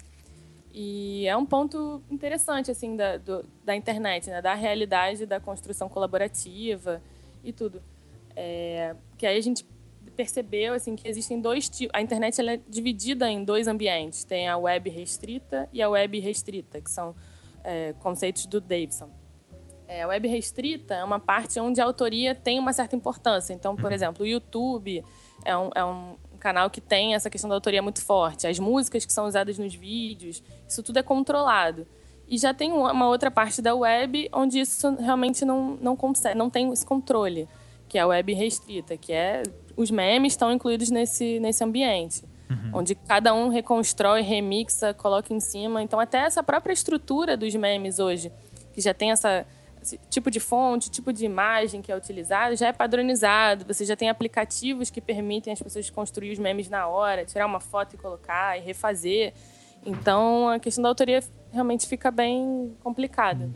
E é um ponto interessante, assim, da, do- da internet, né? Da realidade da construção colaborativa e tudo. É, que aí a gente percebeu, assim, que existem dois tipos... A internet, ela é dividida em dois ambientes. Tem a web restrita e a web restrita, que são é, conceitos do Davidson. É, a web restrita é uma parte onde a autoria tem uma certa importância. Então, por exemplo, o YouTube é um, é um canal que tem essa questão da autoria muito forte. As músicas que são usadas nos vídeos, isso tudo é controlado. E já tem uma outra parte da web onde isso realmente não, não consegue, não tem esse controle, que é a web restrita, que é os memes estão incluídos nesse, nesse ambiente, onde cada um reconstrói, remixa, coloca em cima. Então, até essa própria estrutura dos memes hoje, que já tem essa tipo de fonte, tipo de imagem que é utilizado, já é padronizado. Você já tem aplicativos que permitem as pessoas construir os memes na hora, tirar uma foto e colocar e refazer. Então, a questão da autoria realmente fica bem complicada.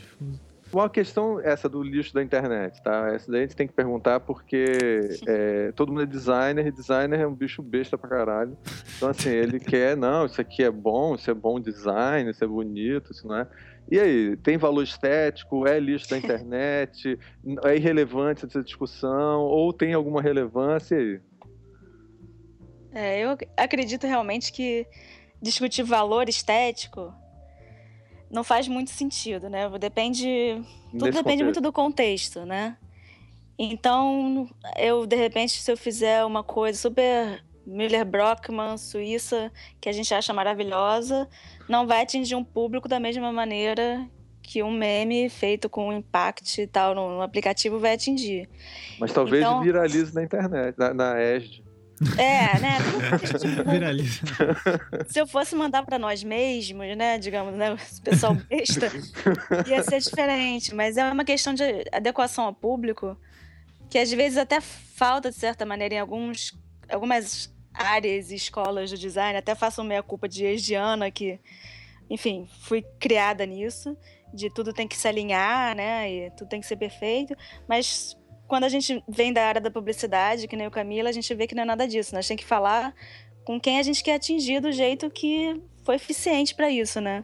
Uma questão essa do lixo da internet, tá? Essa daí a gente tem que perguntar porque é, todo mundo é designer e designer é um bicho besta pra caralho. Então, assim, ele (laughs) quer, não, isso aqui é bom, isso é bom design, isso é bonito, isso não é. E aí, tem valor estético? É lixo da (laughs) internet? É irrelevante essa discussão? Ou tem alguma relevância? Aí? É, eu ac- acredito realmente que discutir valor estético não faz muito sentido, né? Depende. Tudo depende muito contexto. do contexto, né? Então, eu, de repente, se eu fizer uma coisa super Miller Brockman, Suíça, que a gente acha maravilhosa, não vai atingir um público da mesma maneira que um meme feito com impact e tal no, no aplicativo vai atingir. Mas talvez Então- viralize na internet, na, na ESD. É, né? Tipo, Viraliza. se eu fosse mandar pra nós mesmos, né, digamos, né, o pessoal besta, ia ser diferente, mas é uma questão de adequação ao público que às vezes até falta de certa maneira em alguns algumas áreas e escolas do design, até faço meia culpa de ex-Diana que, enfim, fui criada nisso, de tudo tem que se alinhar, né, e tudo tem que ser perfeito, mas quando a gente vem da área da publicidade, que nem o Camila, a gente vê que não é nada disso. Nós tem que falar com quem a gente quer atingir do jeito que foi eficiente para isso, né?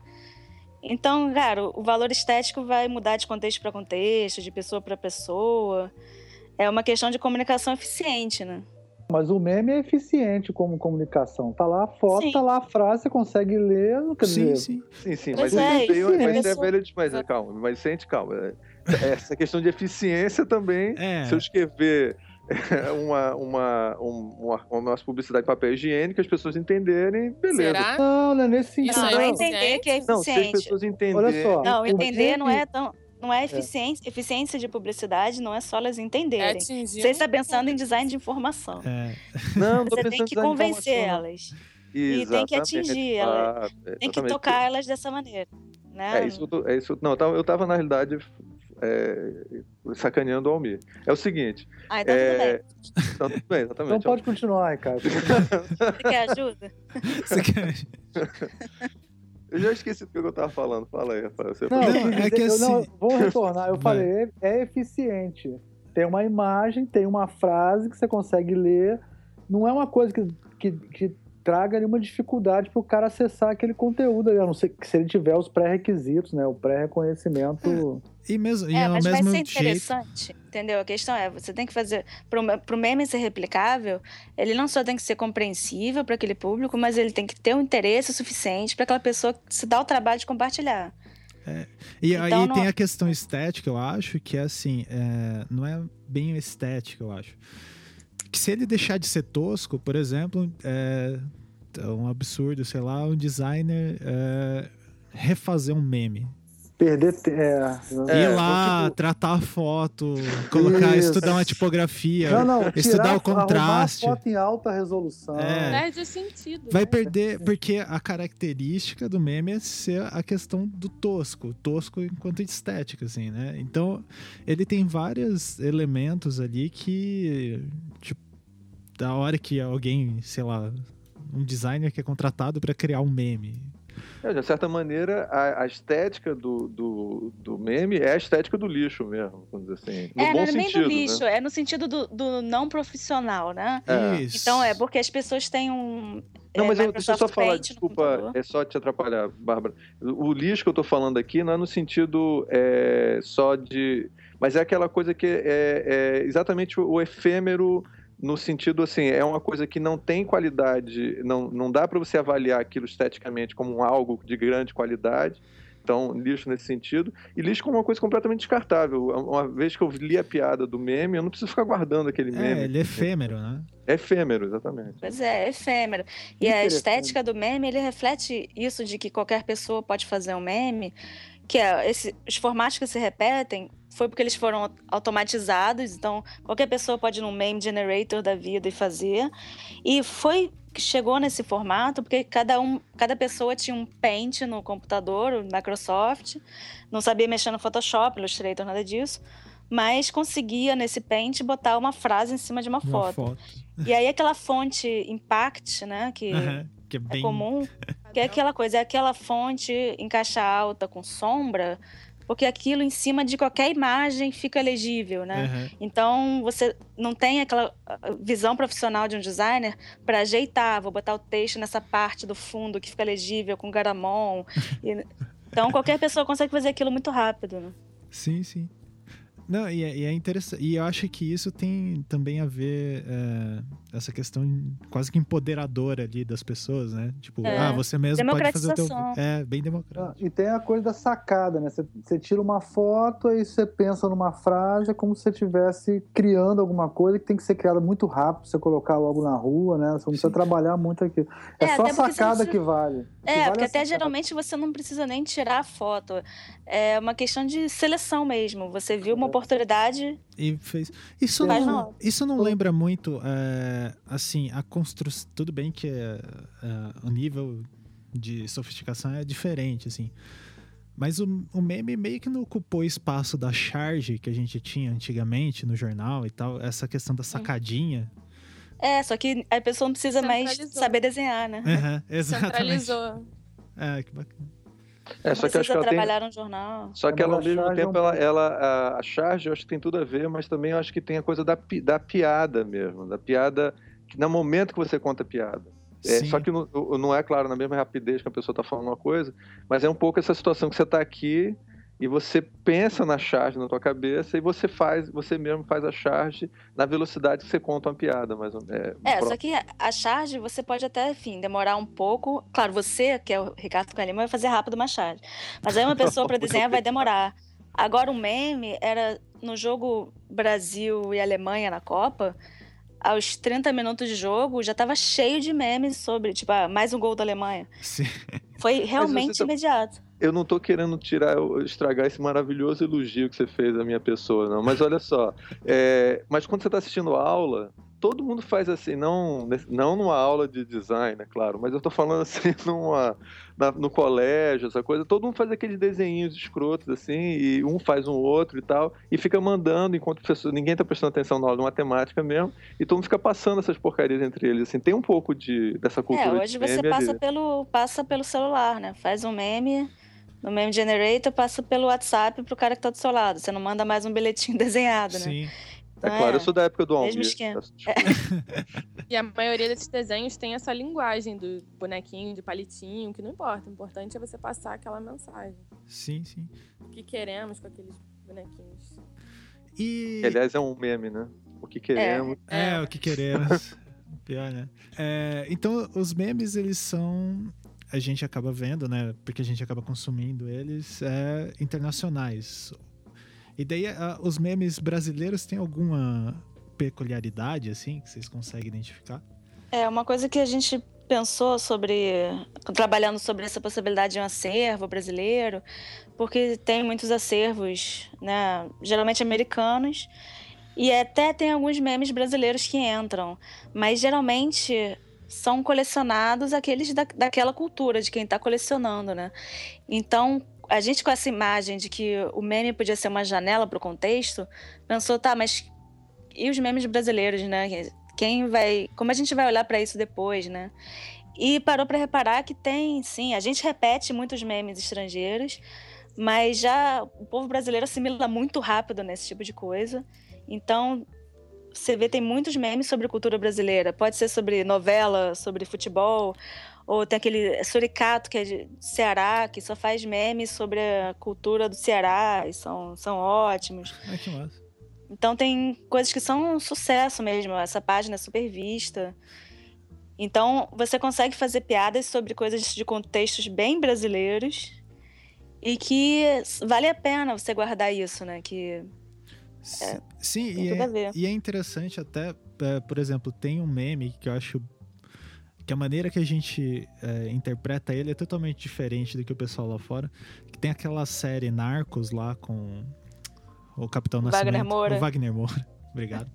Então, cara, o valor estético vai mudar de contexto para contexto, de pessoa para pessoa. É uma questão de comunicação eficiente, né? Mas o meme é eficiente como comunicação. Tá lá a foto, Sim. tá lá a frase, você consegue ler. Quer Sim, dizer, sim. Sim, sim, Pois mas, é, isso mas é é velho demais, né? calma, mas sente calma. (laughs) Essa questão de eficiência também, É. se eu escrever uma, uma, um- uma, uma publicidade de papel higiênico, as pessoas entenderem, beleza. Será? Não, não é nesse sentido. Isso Não, é é entender que é Não, se as eficiente. pessoas entenderem. Olha só. Não, entender não é tão. Não é eficiência. Eficiência de publicidade não é só elas É entenderem. atingir Você está pensando em design de informação. É, Não, Você tem que convencer elas. não. E tem que atingir ela. exato, Tem que tocar elas dessa maneira. Né? É isso, é isso. Não, eu tava, eu tava na realidade é, sacaneando o Almir. É o seguinte. Ah, então tudo bem. é, Não, tudo bem, exatamente. Então pode continuar, Ricardo. Você quer ajuda? você quer- (laughs) Eu já esqueci do que eu tava falando. Fala aí, Rafael. Você Não, é que dizer- eu não, assim- vou retornar. Eu (laughs) Vai. falei, é, é eficiente. Tem uma imagem, tem uma frase que você consegue ler. Não é uma coisa que, que, que traga nenhuma dificuldade para o cara acessar aquele conteúdo ali, a não ser que se ele tiver os pré-requisitos, né? O pré-reconhecimento. E mesmo, e É, ao mas vai ser jeito. interessante, entendeu? A questão é, você tem que fazer. Para o meme ser replicável, ele não só tem que ser compreensível para aquele público, mas ele tem que ter um interesse suficiente para aquela pessoa se dar o trabalho de compartilhar. E Então, aí não- tem a questão estética, eu acho, que é assim, é, não é bem estética, eu acho. Que se ele deixar de ser tosco, por exemplo, é, é um absurdo, sei lá, um designer é, refazer um meme. Perder. É, É, Ir lá, tipo- tratar a foto, colocar, Isso. estudar uma tipografia, não, não, estudar tirar, o contraste. a foto em alta resolução. É. Perde o sentido. Vai né? perder, porque a característica do meme é ser a questão do tosco, tosco enquanto estética, assim, né? Então, ele tem vários elementos ali que, tipo, da hora que alguém, sei lá, um designer que é contratado para criar um meme. É, de certa maneira, a, a estética do, do, do meme é a estética do lixo mesmo, vamos dizer assim. No é, bom não é nem sentido, do lixo, né? é no sentido do, do não profissional, né? É. Isso. Então é porque as pessoas têm um. Não, é, mas eu, deixa eu só falar, desculpa, é só te atrapalhar, Bárbara. O, lixo que eu tô falando aqui não é no sentido é, só de. Mas é aquela coisa que é, é exatamente o efêmero no sentido assim, é uma coisa que não tem qualidade, não, não dá para você avaliar aquilo esteticamente como algo de grande qualidade. Então, lixo nesse sentido. E lixo como uma coisa completamente descartável. Uma vez que eu li a piada do meme, eu não preciso ficar guardando aquele meme. É, ele é efêmero, né? É efêmero, exatamente. Pois é, é efêmero. E a estética do meme, ele reflete isso de que qualquer pessoa pode fazer um meme, que é esse, os formatos que se repetem foi porque eles foram automatizados, então qualquer pessoa pode ir num meme generator da vida e fazer. E foi que chegou nesse formato porque cada um, cada pessoa tinha um Paint no computador, o Microsoft, não sabia mexer no Photoshop, Illustrator, nada disso, mas conseguia nesse Paint botar uma frase em cima de uma, Uma foto. foto. E aí aquela fonte Impact, né, que que é é bem. comum, que é aquela coisa, é aquela fonte em caixa alta com sombra, porque aquilo em cima de qualquer imagem fica legível, né? Aham. Então você não tem aquela ah, visão profissional de um designer para ajeitar, vou botar o texto nessa parte do fundo que fica legível com garamon. (laughs) E- então qualquer pessoa consegue fazer aquilo muito rápido, né? Sim, sim. Não, e é, e é interessante. E eu acho que isso tem também a ver é, essa questão quase que empoderadora ali das pessoas, né? Tipo, É. ah, você mesmo pode fazer o teu. É, bem Ah, democrático. E tem a coisa da sacada, né? Você, tira uma foto, aí você pensa numa frase, é como se você estivesse criando alguma coisa que tem que ser criada muito rápido, pra você colocar logo na rua, né? Você não precisa Sim. trabalhar muito aqui. É, É, só a sacada não que vale. O que É, vale porque até geralmente você não precisa nem tirar a foto. É uma questão de seleção mesmo. Você viu uma oportunidade. E fez. Isso não, não. isso não lembra muito, é, assim, a construção. Tudo bem que é, é, o nível de sofisticação é diferente, assim. Mas o, o meme meio que não ocupou o espaço da charge que a gente tinha antigamente no jornal e tal. Essa questão da sacadinha. É, só que a pessoa não precisa mais saber desenhar, né? Aham, exatamente. Centralizou. É, que bacana. É, só que acho precisa que ela tem, trabalhar no jornal. Só que ela, ao mesmo tempo, ela, ela- a, a charge eu acho que tem tudo a ver, mas também eu acho que tem a coisa da, da piada mesmo. Da piada, que no momento que você conta a piada. É, Sim. só que não, não é, claro, na mesma rapidez que a pessoa está falando uma coisa, mas é um pouco essa situação que você está aqui e você pensa na charge na tua cabeça e você faz, você mesmo faz a charge na velocidade que você conta uma piada. Mas, é, É, pro- só que a- charge você pode até, enfim, demorar um pouco. Claro, você, que é o Ricardo Calima, vai fazer rápido uma charge. Mas aí uma pessoa para desenhar vai demorar. Agora, o meme era no jogo Brasil e Alemanha na Copa. Aos 30 minutos de jogo, já tava cheio de memes sobre, tipo, ah, mais um gol da Alemanha. Sim. Foi realmente tá- imediato. Eu não tô querendo tirar, estragar esse maravilhoso elogio que você fez à minha pessoa, não. Mas olha só, é, mas quando você tá assistindo aula, todo mundo faz assim, não, não numa aula de design, é claro, mas eu tô falando assim (laughs) numa, na- no colégio, essa coisa, todo mundo faz aqueles desenhinhos escrotos assim, e um faz um outro e tal, e fica mandando enquanto pessoa, ninguém tá prestando atenção na aula de matemática mesmo, e todo mundo fica passando essas porcarias entre eles, assim, tem um pouco de, dessa cultura É, hoje você passa ali. pelo, passa pelo celular, né? Faz um meme no Meme Generator, passa pelo WhatsApp pro cara que tá do seu lado. Você não manda mais um bilhetinho (laughs) desenhado, né? Sim. É Então, claro, eu sou da época do mesmo Almir. esquema. (laughs) E a maioria desses desenhos tem essa linguagem do bonequinho, de palitinho, que não importa. O importante é você passar aquela mensagem. Sim, sim. O que queremos com aqueles bonequinhos. E. Que, aliás, é um meme, né? O que queremos. É, o que queremos. (laughs) Pior, né? É, então, os memes, eles são. A gente acaba vendo, né? Porque a gente acaba consumindo eles é, internacionais. E daí, os memes brasileiros têm alguma peculiaridade, assim, que vocês conseguem identificar? É, uma coisa que a gente pensou sobre. trabalhando sobre essa possibilidade de um acervo brasileiro, porque tem muitos acervos, né? Geralmente americanos. E até tem alguns memes brasileiros que entram. Mas geralmente são colecionados aqueles da, daquela cultura, de quem está colecionando, né? Então, a gente com essa imagem de que o meme podia ser uma janela para o contexto, pensou, tá, mas e os memes brasileiros, né? Quem vai. Como a gente vai olhar para isso depois, né? E parou para reparar que tem, sim, a gente repete muitos memes estrangeiros, mas já o povo brasileiro assimila muito rápido nesse tipo de coisa. Então, você vê, tem muitos memes sobre cultura brasileira. Pode ser sobre novela, sobre futebol, ou tem aquele Suricato, que é de Ceará, que só faz memes sobre a cultura do Ceará, e são, são ótimos. Ai, que massa. Então tem coisas que são um sucesso mesmo. Essa página é super vista. Então você consegue fazer piadas sobre coisas de contextos bem brasileiros e que vale a pena você guardar isso, né? Que S- Sim, e é, e é interessante até, é, por exemplo, tem um meme que eu acho que a maneira que a gente é, interpreta ele é totalmente diferente do que o pessoal lá fora. Que tem aquela série Narcos lá com o Capitão Wagner Nascimento. Moura. O Wagner Moura, (laughs) obrigado.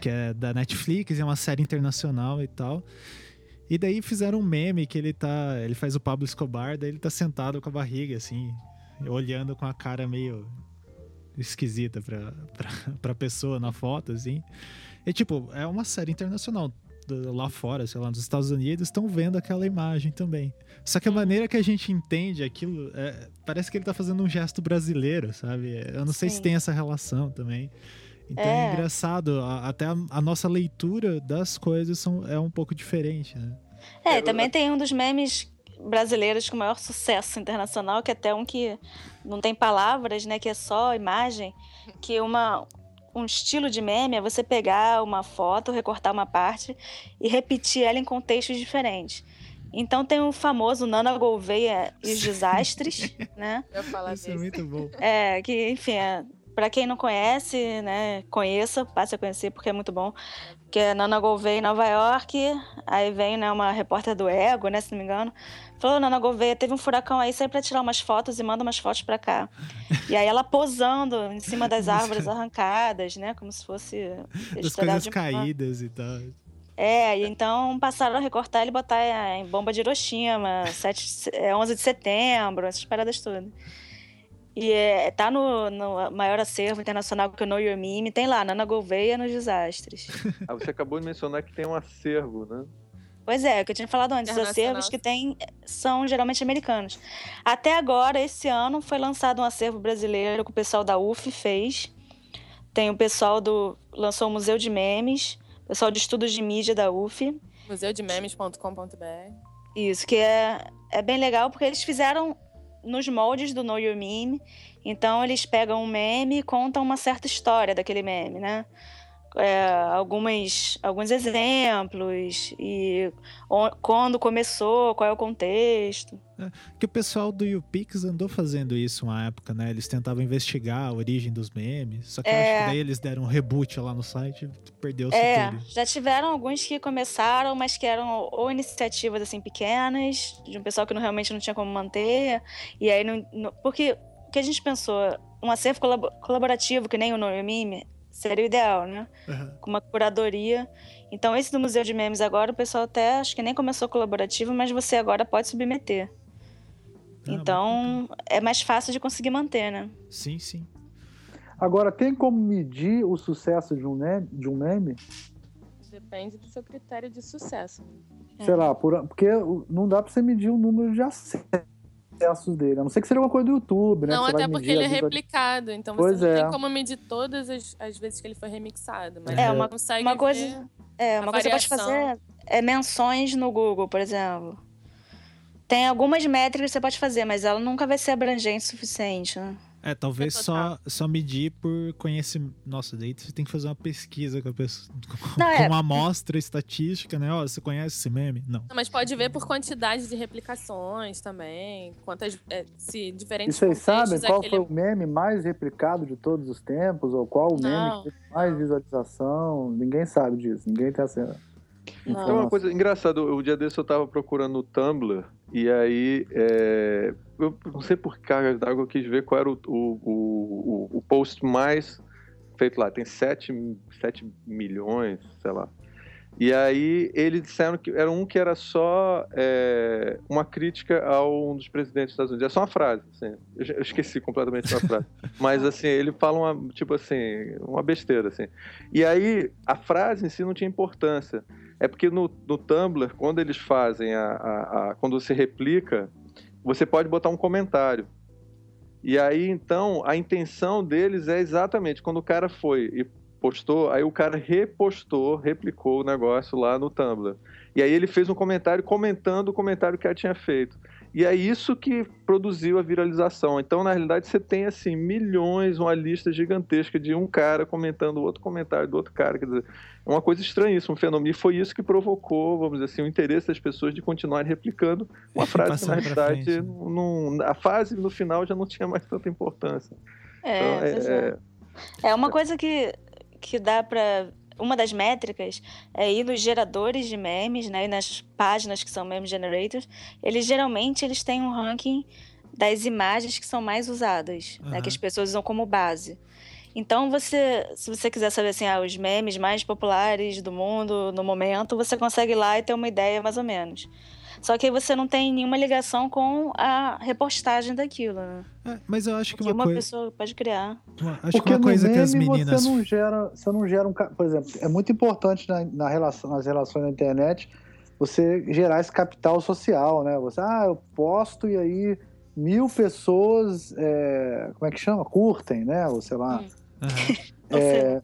que é da Netflix, é uma série internacional e tal. E daí fizeram um meme que ele tá. Ele faz o Pablo Escobar, daí ele tá sentado com a barriga, assim, olhando com a cara meio esquisita pra, (laughs) pra, pra pessoa na foto, assim. E, tipo, é uma série internacional. do- Lá fora, sei lá, nos Estados Unidos, estão vendo aquela imagem também. Só que a maneira que a gente entende aquilo, é, parece que ele tá fazendo um gesto brasileiro, sabe? Eu não sei se Sim. tem essa relação também. Então é, É. engraçado, a- até a, a nossa leitura das coisas são, é um pouco diferente, né? É, e também tem um dos memes brasileiros com maior sucesso internacional, que é até um que não tem palavras, né? Que é só imagem. Que uma, um estilo de meme é você pegar uma foto, recortar uma parte e repetir ela em contextos diferentes. Então tem o famoso Nana Gouveia e os desastres, (laughs) né? Eu falar Isso é desse. muito bom. É, que, enfim, é, para quem não conhece, né, conheça, passe a conhecer porque é muito bom. que é Nana Gouveia em Nova York. Aí vem né, uma repórter do Ego, né, se não me engano. Falou, Nana Gouveia, teve um furacão aí, sai pra tirar umas fotos e manda umas fotos pra cá. E aí ela posando em cima das (laughs) árvores arrancadas, né? Como se fosse... Das coisas caídas e tal. É, e então passaram a recortar ele e botar em bomba de Hiroshima, 7, 11 de setembro, essas paradas todas. E é, tá no, no maior acervo internacional que é o Know Your Meme, tem lá, Nana Gouveia nos desastres. (laughs) Ah, você acabou de mencionar que tem um acervo, né? Pois é, que eu tinha falado antes, os acervos que tem são geralmente americanos. Até agora, esse ano, foi lançado um acervo brasileiro que o pessoal da UF fez. Tem o pessoal do. lançou o Museu de Memes, o pessoal de estudos de mídia da UF. Museudememes.com.br. Isso, que é, é bem legal porque eles fizeram nos moldes do Know Your Meme. Então eles pegam um meme e contam uma certa história daquele meme, né? É, algumas, alguns exemplos e quando começou, qual é o contexto. É, que o pessoal do YouPix andou fazendo isso uma época, né? Eles tentavam investigar a origem dos memes, só que é... acho que daí eles deram um reboot lá no site e perdeu-se é, tudo. Já tiveram alguns que começaram, mas que eram ou iniciativas assim pequenas, de um pessoal que não, realmente não tinha como manter, e aí não, não porque o que a gente pensou, um acervo colaborativo que nem o No Meme seria o ideal, né? Uhum. Com uma curadoria. Então, esse do Museu de Memes agora, o pessoal até acho que nem começou colaborativo, mas você agora pode submeter. Ah, então, é mais fácil de conseguir manter, né? Sim, sim. Agora, tem como medir o sucesso de um meme? De um meme? Depende do seu critério de sucesso. Sei é. lá, por, porque não dá para você medir o número de acessos acessos dele. A não ser que seja uma coisa do YouTube, né? Não, até porque ele é replicado. Então pois você não é. tem como medir todas as, as, vezes que ele foi remixado. Mas é, uma, uma coisa. É, uma coisa que você pode fazer é menções no Google, por exemplo. Tem algumas métricas que você pode fazer, mas ela nunca vai ser abrangente o suficiente, né? É, talvez só, só medir por conhecimento. Nossa, daí você tem que fazer uma pesquisa com, a pessoa, com, (laughs) Não, é... uma amostra estatística, né? Ó, você conhece esse meme? Não. Não mas pode ver por quantidade de replicações também. Quantas. É, se diferentes. E vocês sabem qual aquele... foi o meme mais replicado de todos os tempos? Ou qual o meme que teve mais visualização? Ninguém sabe disso, ninguém tem acesso. Não. É uma coisa engraçada, o dia desse eu tava procurando no Tumblr e aí é, eu não sei por cargas d'água eu quis ver qual era o, o, o, o, post mais feito lá. Tem 7, 7 milhões, sei lá. E aí eles disseram que era um que era só é, uma crítica a um dos presidentes dos Estados Unidos. É só uma frase, assim. Eu, eu esqueci completamente a frase. (laughs) Mas assim, ele fala uma, tipo assim, uma besteira, assim. E aí a frase em si não tinha importância. É porque no, no Tumblr, quando eles fazem a, a, a, Quando você replica, você pode botar um comentário. E aí, então, a intenção deles é exatamente quando o cara foi e postou, aí o cara repostou, replicou o negócio lá no Tumblr. E aí ele fez um comentário comentando o comentário que ela tinha feito. E é isso que produziu a viralização. Então, na realidade, você tem assim milhões, uma lista gigantesca de um cara comentando o outro comentário do outro cara. Quer dizer, é uma coisa estranhíssima, um fenômeno. E foi isso que provocou, vamos dizer assim, o interesse das pessoas de continuarem replicando uma frase que, na realidade, frente, né? a fase no final já não tinha mais tanta importância. É, então, é, é, é uma coisa que, que dá para uma das métricas é ir nos geradores de memes, né, e nas páginas que são meme generators, eles geralmente eles têm um ranking das imagens que são mais usadas, uhum. né, que as pessoas usam como base. Então, você, se você quiser saber assim, ah, os memes mais populares do mundo no momento, você consegue ir lá e ter uma ideia mais ou menos. Só que aí você não tem nenhuma ligação com a repostagem daquilo, né? É, mas eu acho que, que uma, uma coisa... pessoa pode criar. Acho Porque que uma coisa que as meninas... Você não gera, você não gera um... Por exemplo, é muito importante na, na relação, nas relações na internet você gerar esse capital social, né? Você, ah, eu posto e aí mil pessoas, é, como é que chama? Curtem, né? Ou sei lá. Hum. Uhum. É,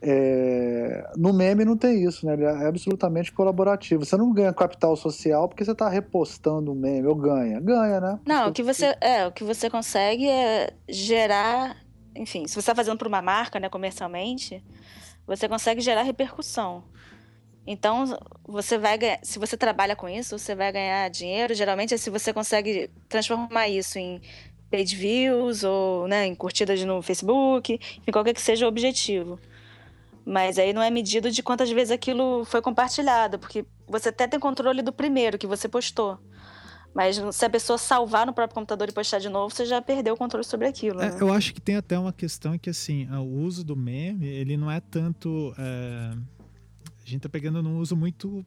é, no meme não tem isso, né? Ele é absolutamente colaborativo. Você não ganha capital social porque você está repostando um meme, ou ganha. Ganha, né? Não, o que você, é, o que você consegue é gerar. Enfim, se você está fazendo para uma marca, né, comercialmente, você consegue gerar repercussão. Então, você vai ganhar, se você trabalha com isso, você vai ganhar dinheiro. Geralmente é se você consegue transformar isso em paid views ou né, em curtidas no Facebook, em qualquer que seja o objetivo. Mas aí não é medido de quantas vezes aquilo foi compartilhado, porque você até tem controle do primeiro que você postou. Mas se a pessoa salvar no próprio computador e postar de novo, você já perdeu o controle sobre aquilo. É, né? eu acho que tem até uma questão que, assim, o uso do meme, ele não é tanto. é, a gente tá pegando num uso muito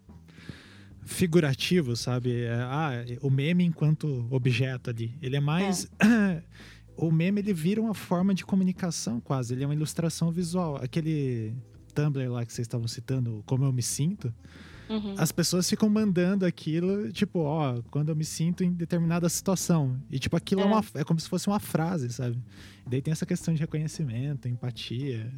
figurativo, sabe? É, ah, o meme enquanto objeto ali. Ele é mais. (coughs) o meme, ele vira uma forma de comunicação quase. Ele é uma ilustração visual. Aquele Tumblr lá que vocês estavam citando, Como Eu Me Sinto. Uhum. As pessoas ficam mandando aquilo, tipo, ó, quando eu me sinto em determinada situação. E, tipo, aquilo é, É. uma, é como se fosse uma frase, sabe? E daí tem essa questão de reconhecimento, empatia.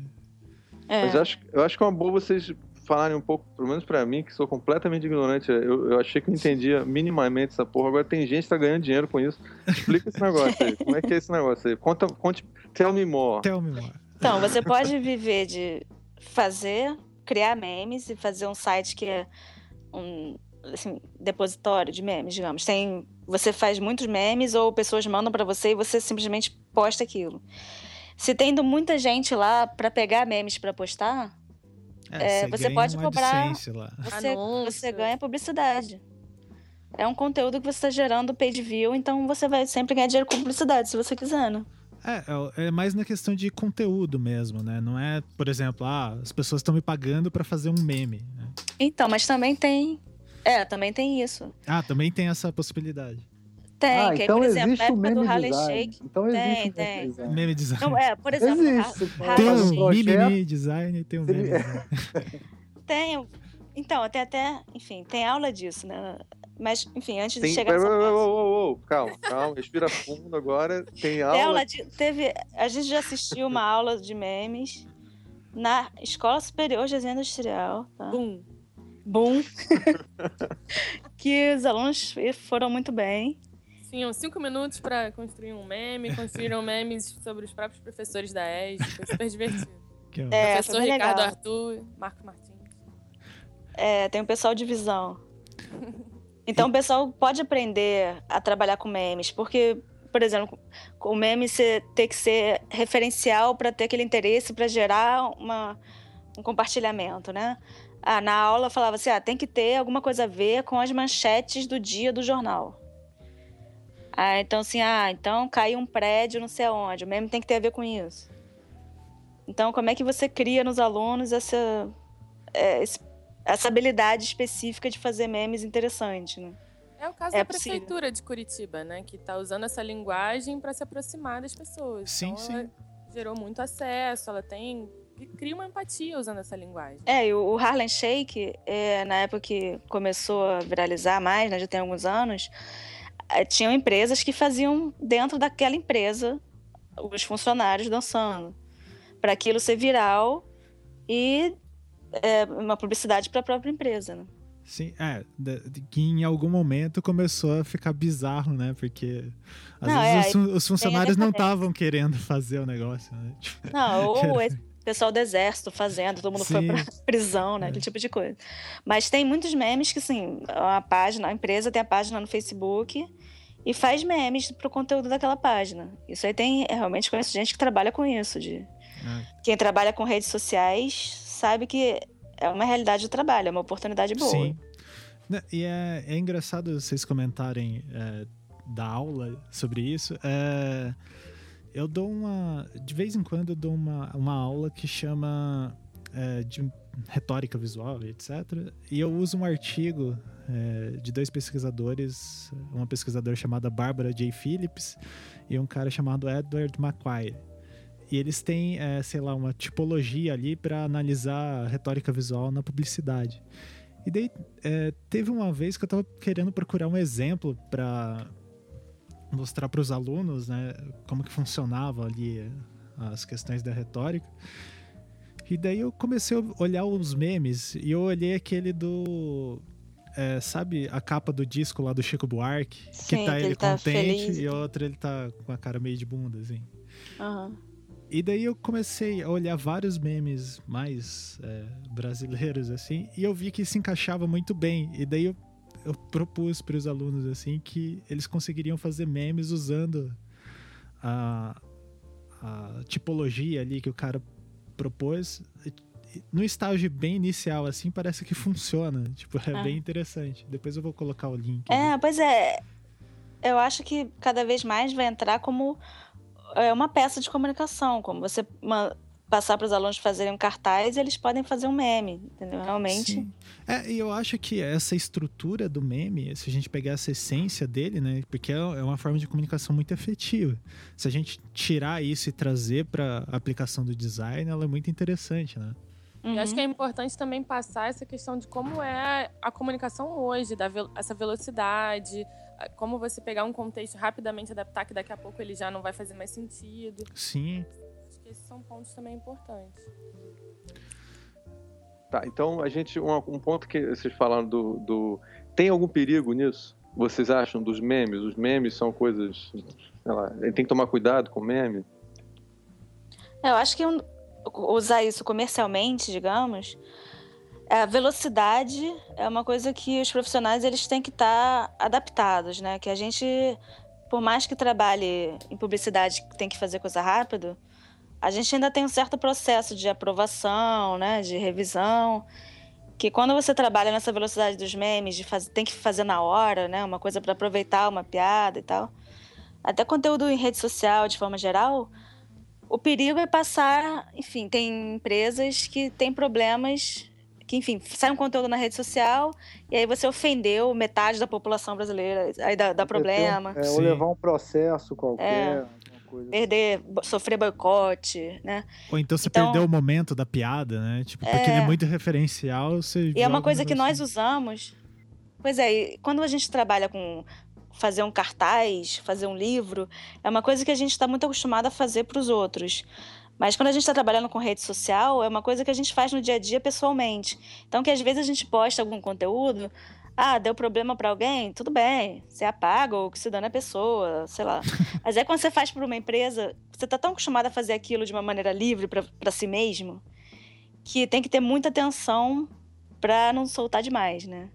É. Mas eu acho, eu acho que é uma boa vocês falarem um pouco, pelo menos pra mim, que sou completamente ignorante. Eu, eu achei que eu entendia minimamente essa porra. Agora tem gente que tá ganhando dinheiro com isso. Explica esse negócio aí. Como é que é esse negócio aí? Conta, conte, tell me more. Tell me more. Então, você pode viver de fazer, criar memes e fazer um site que é um assim, depositório de memes, digamos. Tem, você faz muitos memes ou pessoas mandam para você e você simplesmente posta aquilo. Se tendo muita gente lá para pegar memes para postar, É, você ganha pode cobrar- você, você ganha publicidade. É um conteúdo que você está gerando paid view, então você vai sempre ganhar dinheiro com publicidade, se você quiser, né? É, é mais na questão de conteúdo mesmo, né? Não é, por exemplo, ah, as pessoas estão me pagando pra fazer um meme. né? Então, mas também tem. É, também tem isso. Ah, também tem essa possibilidade. Tem, ah, que, então por exemplo, existe na o época meme do. Shake. Então existe Tem, meme tem. design. Meme design. Não, é, por exemplo, Existe. Tem um mimimi design e tem um meme design. (laughs) Tem. Então, tem até. Enfim, tem aula disso, né? Mas, enfim, antes de chegar nessa parte. ô, ô, ô, calma, calma, respira fundo agora. Tem Tem aula. de, teve, a gente já assistiu uma aula de memes na Escola Superior de Desenho Industrial. Tá? Bum. Boom. (laughs) que os alunos foram muito bem. Tinham cinco minutos pra construir um meme, construíram memes sobre os próprios professores da ES. Foi super divertido. É Professor Ricardo legal. Arthur, Marco Martins. É, tem o pessoal de visão. (laughs) Então o pessoal pode aprender a trabalhar com memes, porque, por exemplo, o meme ter que ser referencial para ter aquele interesse, para gerar uma, um compartilhamento, né? Ah, na aula falava assim, ah, tem que ter alguma coisa a ver com as manchetes do dia do jornal. Ah, então assim, ah, então caiu um prédio não sei aonde, o meme tem que ter a ver com isso. Então, como é que você cria nos alunos essa, é, esse essa habilidade específica de fazer memes interessantes, né? É o caso É da possível. prefeitura de Curitiba, né? Que tá usando essa linguagem para se aproximar das pessoas. Sim, então, sim. Ela gerou muito acesso, ela tem. cria uma empatia usando essa linguagem. É, e o Harlem Shake, é, na época que começou a viralizar mais, né, já tem alguns anos, eh, tinham empresas que faziam dentro daquela empresa os funcionários dançando. Para aquilo ser viral e é, uma publicidade para a própria empresa. Né? Sim, é, que em algum momento começou a ficar bizarro, né? Porque às Não, vezes é, os, os funcionários não estavam querendo fazer o negócio, né? Tipo, (laughs) Não, ou esse pessoal do exército fazendo, todo mundo foi Sim. pra (laughs) prisão, né? Aquele tipo de coisa. Mas tem muitos memes que, assim, a página, a empresa tem a página no Facebook e faz memes pro conteúdo daquela página. Isso aí tem, eu realmente conheço gente que trabalha com isso. De, Ah. Quem trabalha com redes sociais sabe que é uma realidade do trabalho, é uma oportunidade boa. Sim. Né, E é, é engraçado vocês comentarem é, da aula sobre isso. É, eu dou uma. De vez em quando eu dou uma, uma aula que chama é, de retórica visual, etc. E eu uso um artigo é, de dois pesquisadores, uma pesquisadora chamada Barbara J. Phillips e um cara chamado Edward McQuire. E eles têm, é, sei lá, uma tipologia ali para analisar a retórica visual na publicidade. E daí, é, teve uma vez que eu tava querendo procurar um exemplo para mostrar para os alunos, né, como que funcionava ali as questões da retórica. E daí eu comecei a olhar os memes e eu olhei aquele do é, sabe a capa do disco lá do Chico Buarque, Sim, que tá que ele ele tá contente feliz. e outro ele tá com a cara meio de bunda assim. Aham. E daí eu comecei a olhar vários memes mais é, brasileiros, assim, e eu vi que se encaixava muito bem. E daí eu, eu propus para os alunos, assim, que eles conseguiriam fazer memes usando a, a tipologia ali que o cara propôs. No estágio bem inicial, assim, parece que funciona. (laughs) Tipo, é Ah. bem interessante. Depois eu vou colocar o link. É, pois é. Eu acho que cada vez mais vai entrar como é, uma peça de comunicação, como você ma- passar para os alunos fazerem um cartaz e eles podem fazer um meme, entendeu? Realmente. Sim. É, e eu acho que essa estrutura do meme, se a gente pegar essa essência dele, né? Porque é é uma forma de comunicação muito efetiva. Se a gente tirar isso e trazer para aplicação do design, ela é muito interessante, né? E acho Uhum. que é importante também passar essa questão de como é a comunicação hoje, da vel- essa velocidade, a- como você pegar um contexto rapidamente adaptar, que daqui a pouco ele já não vai fazer mais sentido. Sim. Acho que esses são pontos também importantes. Tá, então a gente. Um, um ponto que vocês falaram do, do. Tem algum perigo nisso? Vocês acham dos memes? Os memes são coisas. Sei lá, tem que tomar cuidado com meme? Eu acho que um- usar isso comercialmente, digamos, a velocidade é uma coisa que os profissionais eles têm que estar adaptados, né? Que a gente, por mais que trabalhe em publicidade que tem que fazer coisa rápido, a gente ainda tem um certo processo de aprovação, né? De revisão. Que quando você trabalha nessa velocidade dos memes, de tem que fazer na hora, né? Uma coisa para aproveitar uma piada e tal. Até conteúdo em rede social, de forma geral, o perigo é passar, enfim, tem empresas que têm problemas, que, enfim, sai um conteúdo na rede social e aí você ofendeu metade da população brasileira, aí dá, dá problema, É, ou levar um processo qualquer, É. alguma coisa. perder, sofrer boicote, né? Ou então você Então- perdeu o momento da piada, né? Tipo, porque ele é muito referencial, você E é uma um coisa que nós usamos. Pois é, e quando a gente trabalha com fazer um cartaz, fazer um livro, é uma coisa que a gente está muito acostumado a fazer para os outros. Mas quando a gente está trabalhando com rede social, é uma coisa que a gente faz no dia a dia pessoalmente. Então, que às vezes a gente posta algum conteúdo, ah, deu problema para alguém, tudo bem, você apaga ou que se dane a pessoa, sei lá. (laughs) Mas é quando você faz para uma empresa, você está tão acostumado a fazer aquilo de uma maneira livre para si mesmo, que tem que ter muita atenção para não soltar demais, né?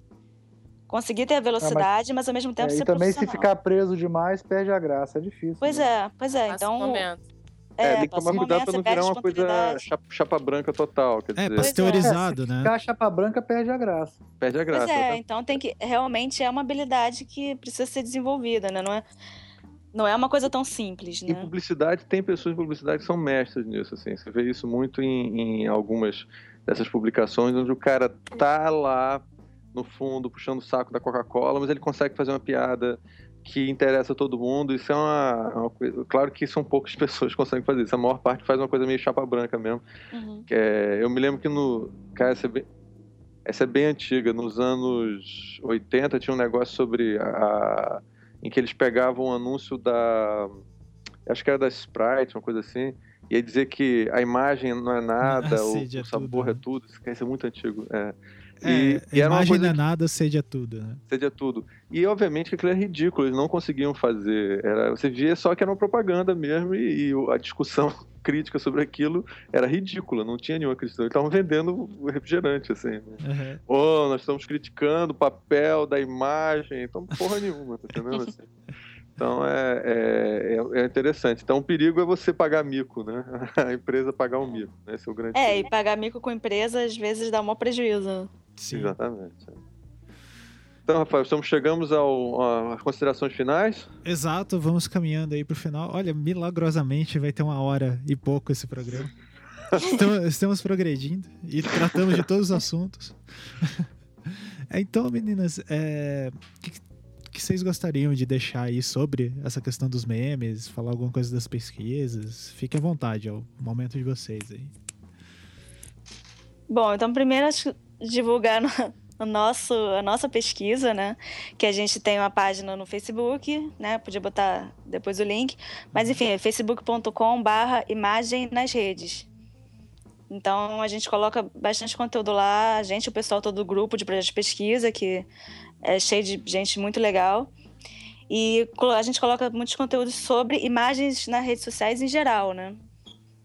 Conseguir ter a velocidade, mas, ao mesmo tempo É, ser e também se ficar preso demais, perde a graça. É difícil. Pois né? é, pois é. Passa Então. É, tem que passa tomar cuidado pra não virar uma coisa chapa, chapa branca total. Quer É, dizer, pasteurizado, né? Ficar a chapa branca, perde a graça. perde a graça. Pois é, né? então tem que. Realmente é uma habilidade que precisa ser desenvolvida, né? Não é, não é uma coisa tão simples, Em né? publicidade, tem pessoas em publicidade que são mestres nisso, assim. Você vê isso muito em, em algumas dessas publicações, onde o cara tá lá no fundo, puxando o saco da Coca-Cola, mas ele consegue fazer uma piada que interessa todo mundo. Isso é uma, uma coisa... Claro que são poucas (laughs) pessoas que conseguem fazer isso. A maior parte faz uma coisa meio chapa branca mesmo. Uhum. Que é- eu me lembro que no. Cara, essa é, bem, essa é bem antiga. Nos anos 80 tinha um negócio sobre. A, em que eles pegavam um anúncio da. Acho que era da Sprite, uma coisa assim. E ia dizer que a imagem não é nada, A (laughs) o, é o sabor tudo, é né? tudo. Isso isso é muito antigo. É. É, E, e era uma imagem é que nada, sede é tudo, né? seja tudo. E obviamente que aquilo é ridículo, eles não conseguiam fazer. Era, você via só que era uma propaganda mesmo, e, e a discussão (laughs) crítica sobre aquilo era ridícula, não tinha nenhuma questão. Eles estavam vendendo refrigerante, assim. né? Uhum. Ô, nós estamos criticando o papel da imagem, então porra (laughs) nenhuma, tá entendendo? Assim. Então é, é, é- é interessante. Então o perigo é você pagar mico, né? (laughs) A empresa pagar um mico. né? Esse é o grande É, perigo. e pagar mico com empresa às vezes dá um maior prejuízo. Sim. Exatamente. Então, Rafael, estamos chegamos ao, às considerações finais. Exato, vamos caminhando aí pro final. Olha, milagrosamente vai ter uma hora e pouco esse programa. (laughs) Estamos, estamos progredindo e tratamos de todos os assuntos. (laughs) então, meninas, é, o que, que vocês gostariam de deixar aí sobre essa questão dos memes? Falar alguma coisa das pesquisas? Fiquem à vontade, é o momento de vocês aí. Bom, então primeiro acho que divulgar nosso, a nossa pesquisa, né? Que a gente tem uma página no Facebook, né? Podia botar depois o link. Mas enfim, é facebook.com barra imagem nas redes. Então a gente coloca bastante conteúdo lá, a gente, o pessoal todo do grupo de projetos de pesquisa, que é cheio de gente muito legal. E a gente coloca muitos conteúdos sobre imagens nas redes sociais em geral, né?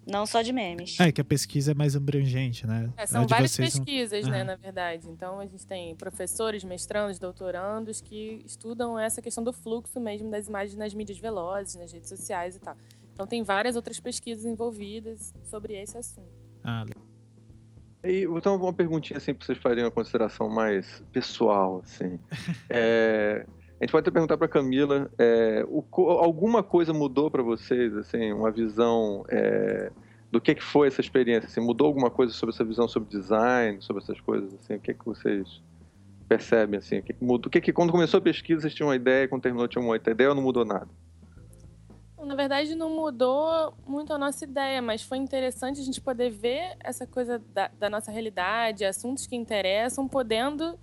Não só de memes. É que a pesquisa é mais abrangente, né? É, são várias vocês não- pesquisas, né, na verdade. Então, a gente tem professores, mestrandos, doutorandos que estudam essa questão do fluxo mesmo das imagens nas mídias velozes, nas redes sociais e tal. Então, tem várias outras pesquisas envolvidas sobre esse assunto. Ah, legal. E, então, uma perguntinha assim para vocês fazerem uma consideração mais pessoal, assim. (laughs) É, a gente pode até perguntar para Camila, é, o, alguma coisa mudou para vocês, assim, uma visão é, do que, que foi essa experiência? Assim, mudou alguma coisa sobre essa visão sobre design, sobre essas coisas? Assim, o que, que vocês percebem assim? O que, que mudou? O que, que quando começou a pesquisa vocês tinham uma ideia, quando terminou tinham outra ideia ou não mudou nada? Na verdade, não mudou muito a nossa ideia, mas foi interessante a gente poder ver essa coisa da, da nossa realidade, assuntos que interessam, podendo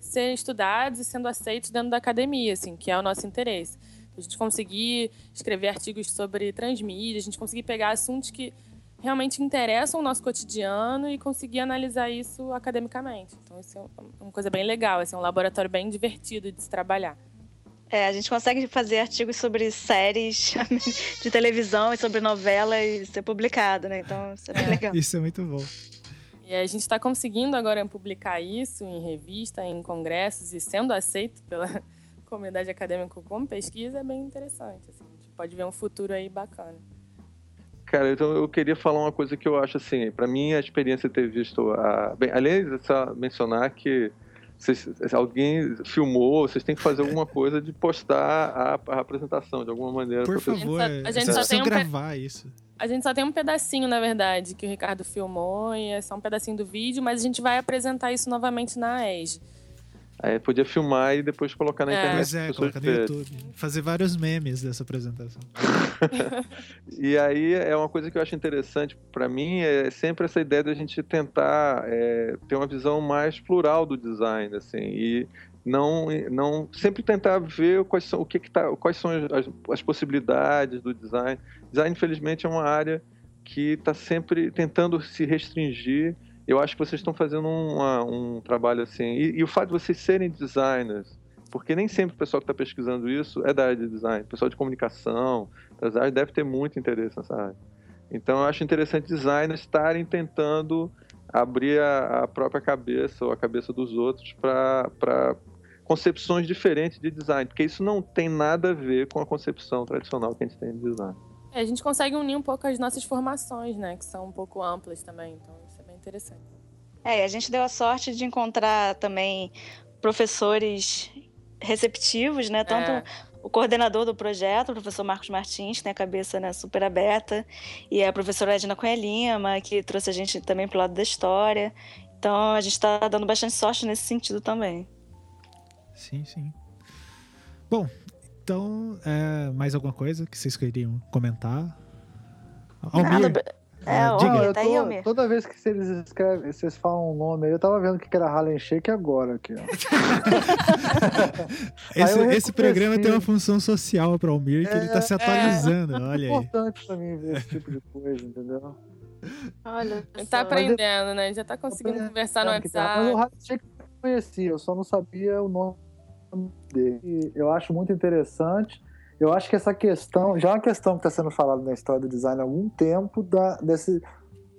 ser estudados e sendo aceitos dentro da academia, assim, que é o nosso interesse. A gente conseguir escrever artigos sobre transmídia, a gente conseguir pegar assuntos que realmente interessam o nosso cotidiano e conseguir analisar isso academicamente. Então, isso é uma coisa bem legal, assim, é um laboratório bem divertido de se trabalhar. É, a gente consegue fazer artigos sobre séries (laughs) de televisão e sobre novela e ser publicado, né? Então, isso é bem legal. Isso é muito bom. E a gente está conseguindo agora publicar isso em revista, em congressos e sendo aceito pela (laughs) comunidade acadêmica como pesquisa é bem interessante. Assim. A gente pode ver um futuro aí bacana. Cara, então eu queria falar uma coisa que eu acho assim, para mim a experiência de ter visto a, bem, além de só mencionar que vocês, alguém filmou, vocês têm que fazer alguma coisa de postar a, a apresentação de alguma maneira. Por favor, a gente só, tem um gravar isso. A gente só tem um pedacinho, na verdade, que o Ricardo filmou e é só um pedacinho do vídeo, mas a gente vai apresentar isso novamente na ESG. Aí podia filmar e depois colocar na é. internet. Pois é, colocar no YouTube. Fazer vários memes dessa apresentação. (laughs) e aí é uma coisa que eu acho interessante para mim é sempre essa ideia de a gente tentar é, ter uma visão mais plural do design, assim, e não, não sempre tentar ver quais são o que, que tá, quais são as, as possibilidades do design. Design, infelizmente, é uma área que está sempre tentando se restringir eu acho que vocês estão fazendo um, trabalho assim. E, e, o fato de vocês serem designers, porque nem sempre o pessoal que está pesquisando isso é da área de design. O pessoal de comunicação, das áreas, deve ter muito interesse nessa área. Então, eu acho interessante designers estarem tentando abrir a, a própria cabeça ou a cabeça dos outros para concepções diferentes de design, porque isso não tem nada a ver com a concepção tradicional que a gente tem de design. É, a gente consegue unir um pouco as nossas formações, né, que são um pouco amplas também. Então, interessante. É, a gente deu a sorte de encontrar também professores receptivos, né? Tanto é. o coordenador do projeto, o professor Marcos Martins, que tem a cabeça né, super aberta, e a professora Edna Cunha Lima, que trouxe a gente também para o lado da história. Então, a gente está dando bastante sorte nesse sentido também. Sim, sim. Bom, então, é, mais alguma coisa que vocês queriam comentar? Almir, Nada, é, ó, Diga. Tá aí, Toda vez que vocês escrevem, vocês falam um nome aí, eu tava vendo que era Harlem Shake agora aqui, ó. (laughs) esse, esse programa tem uma função social para o Almir que é, ele tá se atualizando, é, olha é importante pra mim ver esse tipo de coisa, entendeu? Olha, tá aprendendo, né? Já tá conseguindo conversar no WhatsApp. Mas o Harlem Shake eu conhecia, eu só não sabia o nome dele. Eu acho muito interessante eu acho que essa questão, já é uma questão que está sendo falada na história do design há algum tempo, da, desse,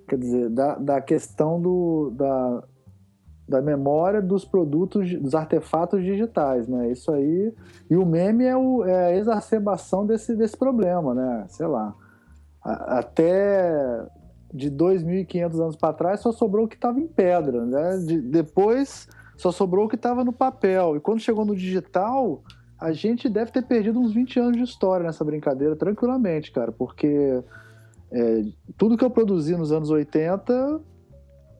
quer dizer, da, da questão do, da, da memória dos produtos, dos artefatos digitais, né? Isso aí. E o meme é, o, é a exacerbação desse, desse problema, né? Sei lá. A, até de 2.500 anos para trás só sobrou o que estava em pedra, né? De, depois só sobrou o que estava no papel. E quando chegou no digital a gente deve ter perdido uns 20 anos de história nessa brincadeira, tranquilamente, cara, porque é, tudo que eu produzi nos anos 80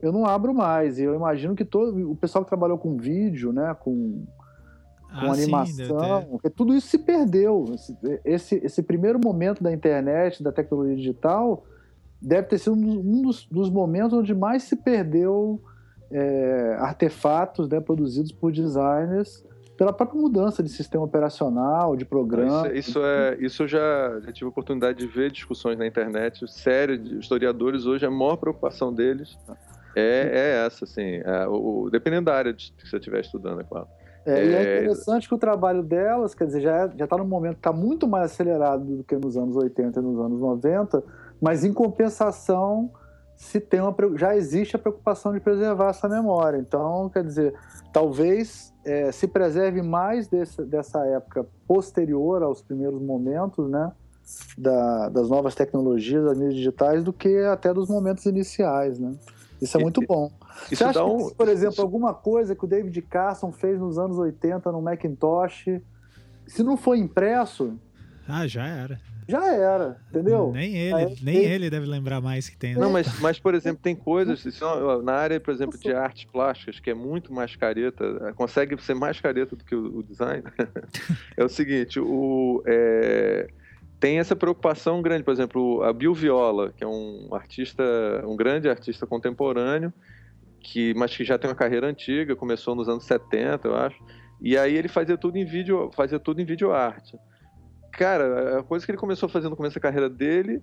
eu não abro mais. E eu imagino que todo o pessoal que trabalhou com vídeo, né, com, com ah, animação, sim, tudo isso se perdeu. Esse, esse, esse, primeiro momento da internet, da tecnologia digital, deve ter sido um dos, dos momentos onde mais se perdeu é, artefatos né, produzidos por designers pela própria mudança de sistema operacional, de programa. Isso, isso é, isso eu já, já tive a oportunidade de ver discussões na internet, sério, de historiadores hoje, a maior preocupação deles é, é essa, assim, é, o, dependendo da área que você estiver estudando, é claro. É, é... E é interessante que o trabalho delas, quer dizer, já está num momento que está muito mais acelerado do que nos anos 80 e nos anos 90, mas em compensação se tem uma, já existe a preocupação de preservar essa memória. Então, quer dizer, talvez é, se preserve mais desse, dessa época posterior aos primeiros momentos, né, da, das novas tecnologias, das mídias digitais, do que até dos momentos iniciais, né? Isso é muito bom. Você Isso acha dá que, um. por exemplo, alguma coisa que o David Carson fez nos anos 80 no Macintosh, se não for impresso, Ah, já era. Já era, entendeu? Nem ele, Aí, nem ele- ele deve lembrar mais que tem. né? Não, mas, mas, por exemplo, tem coisas, na área, por exemplo, de artes plásticas, que é muito mais careta, consegue ser mais careta do que o, o design, (laughs) é o seguinte, o, é, tem essa preocupação grande, por exemplo, a Bill Viola, que é um artista, um grande artista contemporâneo, que, mas que já tem uma carreira antiga, começou nos anos 70, eu acho, e aí ele fazia tudo em vídeo, fazia tudo em videoarte. Cara, a coisa que ele começou a fazer no começo da carreira dele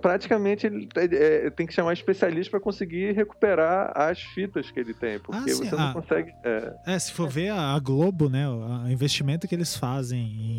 praticamente ele é, tem que chamar especialista para conseguir recuperar as fitas que ele tem, porque Ah, sim, você não ah. consegue. é, É, se for ver a Globo, né? O investimento que eles fazem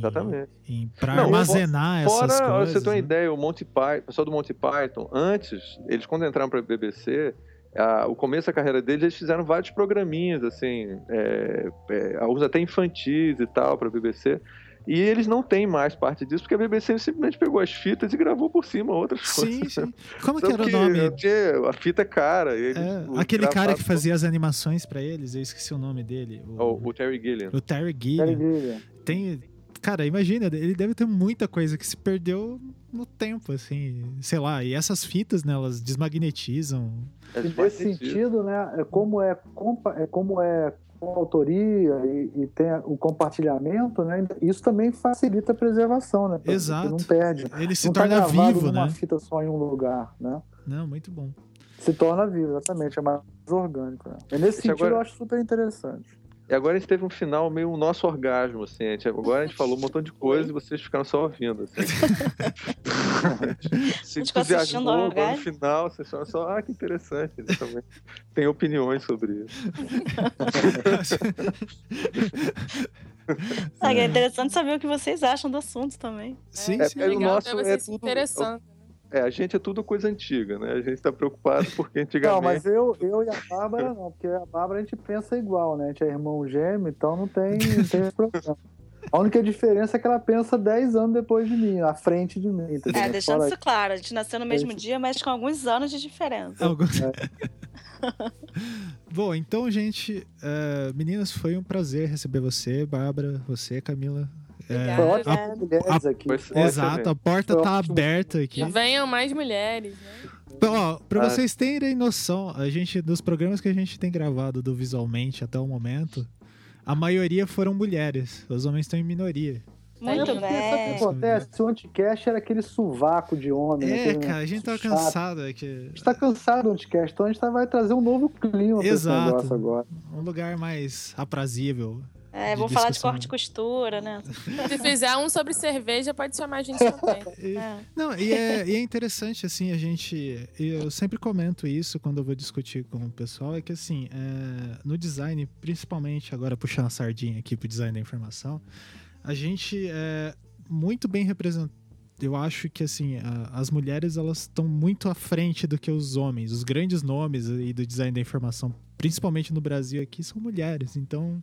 em, Não, armazenar Fora, essas ó, coisas. você tem uma né? ideia, o Monty Python, o pessoal do Monty Python, antes, eles quando entraram para a BBC, a- o começo da carreira deles, eles fizeram vários programinhas, assim, é, é, alguns até infantis e tal, para a BBC. E eles não têm mais parte disso, porque a BBC simplesmente pegou as fitas e gravou por cima outras Sim, coisas. sim. Como que Só era o que nome? tinha- a fita é cara. e eles, É, aquele cara que fazia as animações pra eles, eu esqueci o nome dele. O, O, o Terry Gilliam. o Terry Terry Gilliam. Gilliam. Tem. Cara, imagina, ele deve ter muita coisa que se perdeu no tempo, assim. Sei lá, e essas fitas, né, elas desmagnetizam. É E de nesse sentido. né, é como é, compa- é como é com autoria e, e tem o compartilhamento, né, isso também facilita a preservação, né? Exato. Não perde. Ele se não tá torna gravado vivo, né? fita só em um lugar, né? Não, muito bom. Se torna vivo, exatamente, é mais orgânico. Né? E nesse Esse sentido agora- eu acho super interessante. E agora a gente teve um final meio um nosso orgasmo, assim. a gente- agora a gente falou um montão de coisa e vocês ficaram só ouvindo, assim. (laughs) Se entusiasmou, agora no orgasmo. final, vocês falaram só, ah, que interessante. Eles também têm opiniões sobre isso. (laughs) Ah, é interessante saber o que vocês acham do assunto também. sim, É, sim. é o Legal nosso é tudo- interessando. É, a gente é tudo coisa antiga, né? A gente tá preocupado porque (laughs) Não, antigamente... mas eu, eu e a Bárbara não, porque a Bárbara a gente pensa igual, né? A gente é irmão gêmeo, então não tem, não tem (laughs) problema. A única diferença é que ela pensa 10 anos depois de mim, à frente de mim. Entendeu? É, deixando fora isso claro, a gente nasceu no mesmo Gente. dia, mas com alguns anos de diferença. Algo- (laughs) É. Bom, então, gente, eh, meninas, foi um prazer receber você, Bárbara, você, Camila. Eh, Foi ótimo ter mulheres aqui. Exato, a porta tá aberta aqui. E venham mais mulheres, né? Ó, pra Ah. vocês terem noção, a gente, dos programas que a gente tem gravado do Visualmente até o momento, a maioria foram mulheres. Os homens estão em minoria. Muito Sabe o que bem. acontece? O anticast era aquele sovaco de homem. É, cara, a gente tá chato. cansado. É que... A gente tá cansado do anticast, então a gente tá- vai trazer um novo clima pra esse Exato. negócio agora. Um lugar mais aprazível. É, de vou falar de corte e costura, né? (laughs) Se fizer um sobre cerveja, pode chamar a gente (laughs) também. E- É. Não, e é, e é interessante, assim, a gente. Eu sempre comento isso quando eu vou discutir com o pessoal, é que assim, é, no design, principalmente agora puxando a sardinha aqui pro design da informação, a gente é muito bem representado. Eu acho que assim, a- as mulheres elas estão muito à frente do que os homens. Os grandes nomes aí do design da informação, principalmente no Brasil aqui, são mulheres. Então,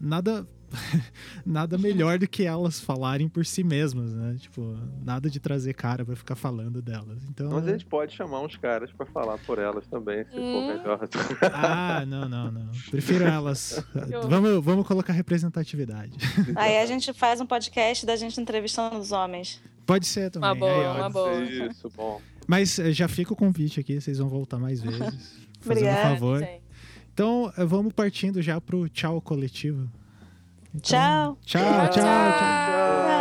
nada (laughs) nada melhor do que elas falarem por si mesmas, né? Tipo, nada de trazer cara pra ficar falando delas. Então, Mas a gente pode chamar uns caras pra falar por elas também, se for Hum. melhor. (laughs) ah, não, não, não. Prefiro elas. (laughs) vamos, vamos colocar representatividade. Aí a gente faz um podcast da gente entrevistando os homens. Pode ser também. Uma boa, aí, uma boa. Isso, bom. Mas eh, já fica o convite aqui, vocês vão voltar mais vezes. Fazendo um Obrigada. favor. Gente. Então, eh, vamos partindo já pro tchau coletivo. Então, Tchau. Tchau, tchau, tchau. Ah.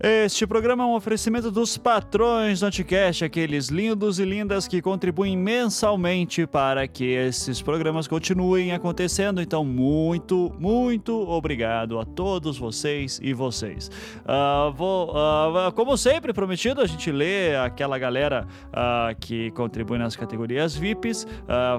Este programa é um oferecimento dos patrões do Anticast, aqueles lindos e lindas que contribuem mensalmente para que esses programas continuem acontecendo. Então, muito, muito obrigado a todos vocês e vocês. Ah, vou, ah, como sempre, prometido, a gente lê aquela galera ah, que contribui nas categorias VIPs,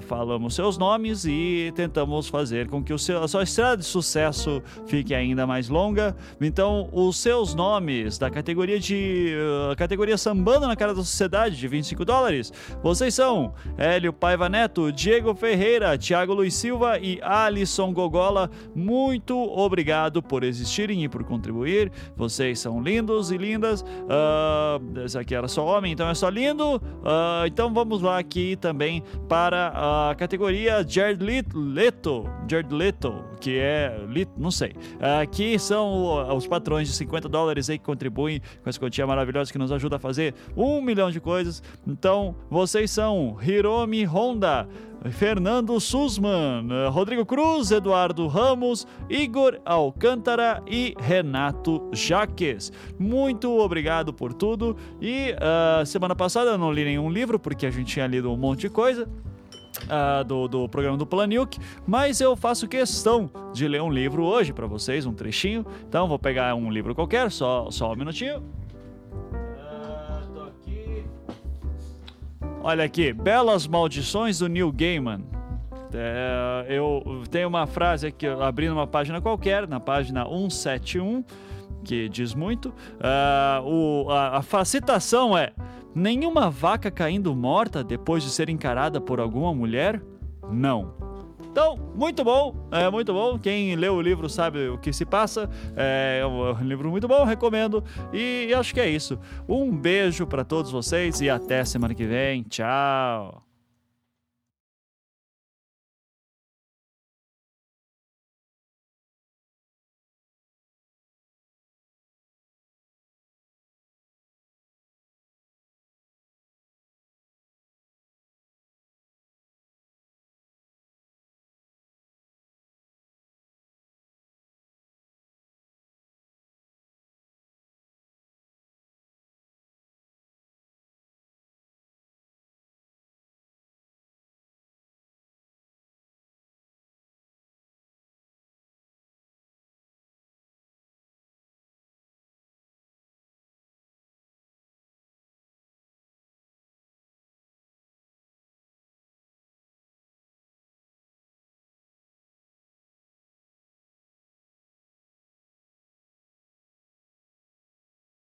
falamos seus nomes e tentamos fazer com que o seu, a sua estrada de sucesso fique ainda mais longa. Então, os seus nomes dólares. Da categoria de. Uh, categoria Sambando na Cara da Sociedade, de 25 dólares. Vocês são Hélio Paiva Neto, Diego Ferreira, Thiago Luiz Silva e Alisson Gogola. Muito obrigado por existirem e por contribuir. Vocês são lindos e lindas. Uh, esse aqui era só homem, então é só lindo. Uh, então vamos lá aqui também para a categoria Jared Leto. Jared Leto, que é. Não sei. Aqui são os patrões de 50 dólares aí que contribuem com essa quantia maravilhosa que nos ajuda a fazer um milhão de coisas. Então, vocês são Hiromi Honda. Fernando Sussman, Rodrigo Cruz, Eduardo Ramos, Igor Alcântara e Renato Jaques. Muito obrigado por tudo. E uh, semana passada eu não li nenhum livro porque a gente tinha lido um monte de coisa. Uh, do, do programa do Planilk, mas eu faço questão de ler um livro hoje para vocês, um trechinho. Então vou pegar um livro qualquer, só, só um minutinho. Olha aqui, Belas Maldições do Neil Gaiman. É, eu tenho uma frase aqui, abrindo uma página qualquer, na página 171, que diz muito. Uh, o, a, a citação é: Nenhuma vaca caindo morta depois de ser encarada por alguma mulher? Não. Então, muito bom, é muito bom. Quem leu o livro sabe o que se passa. É, é um livro muito bom, recomendo. E acho que é isso. Um beijo para todos vocês e até semana que vem. Tchau.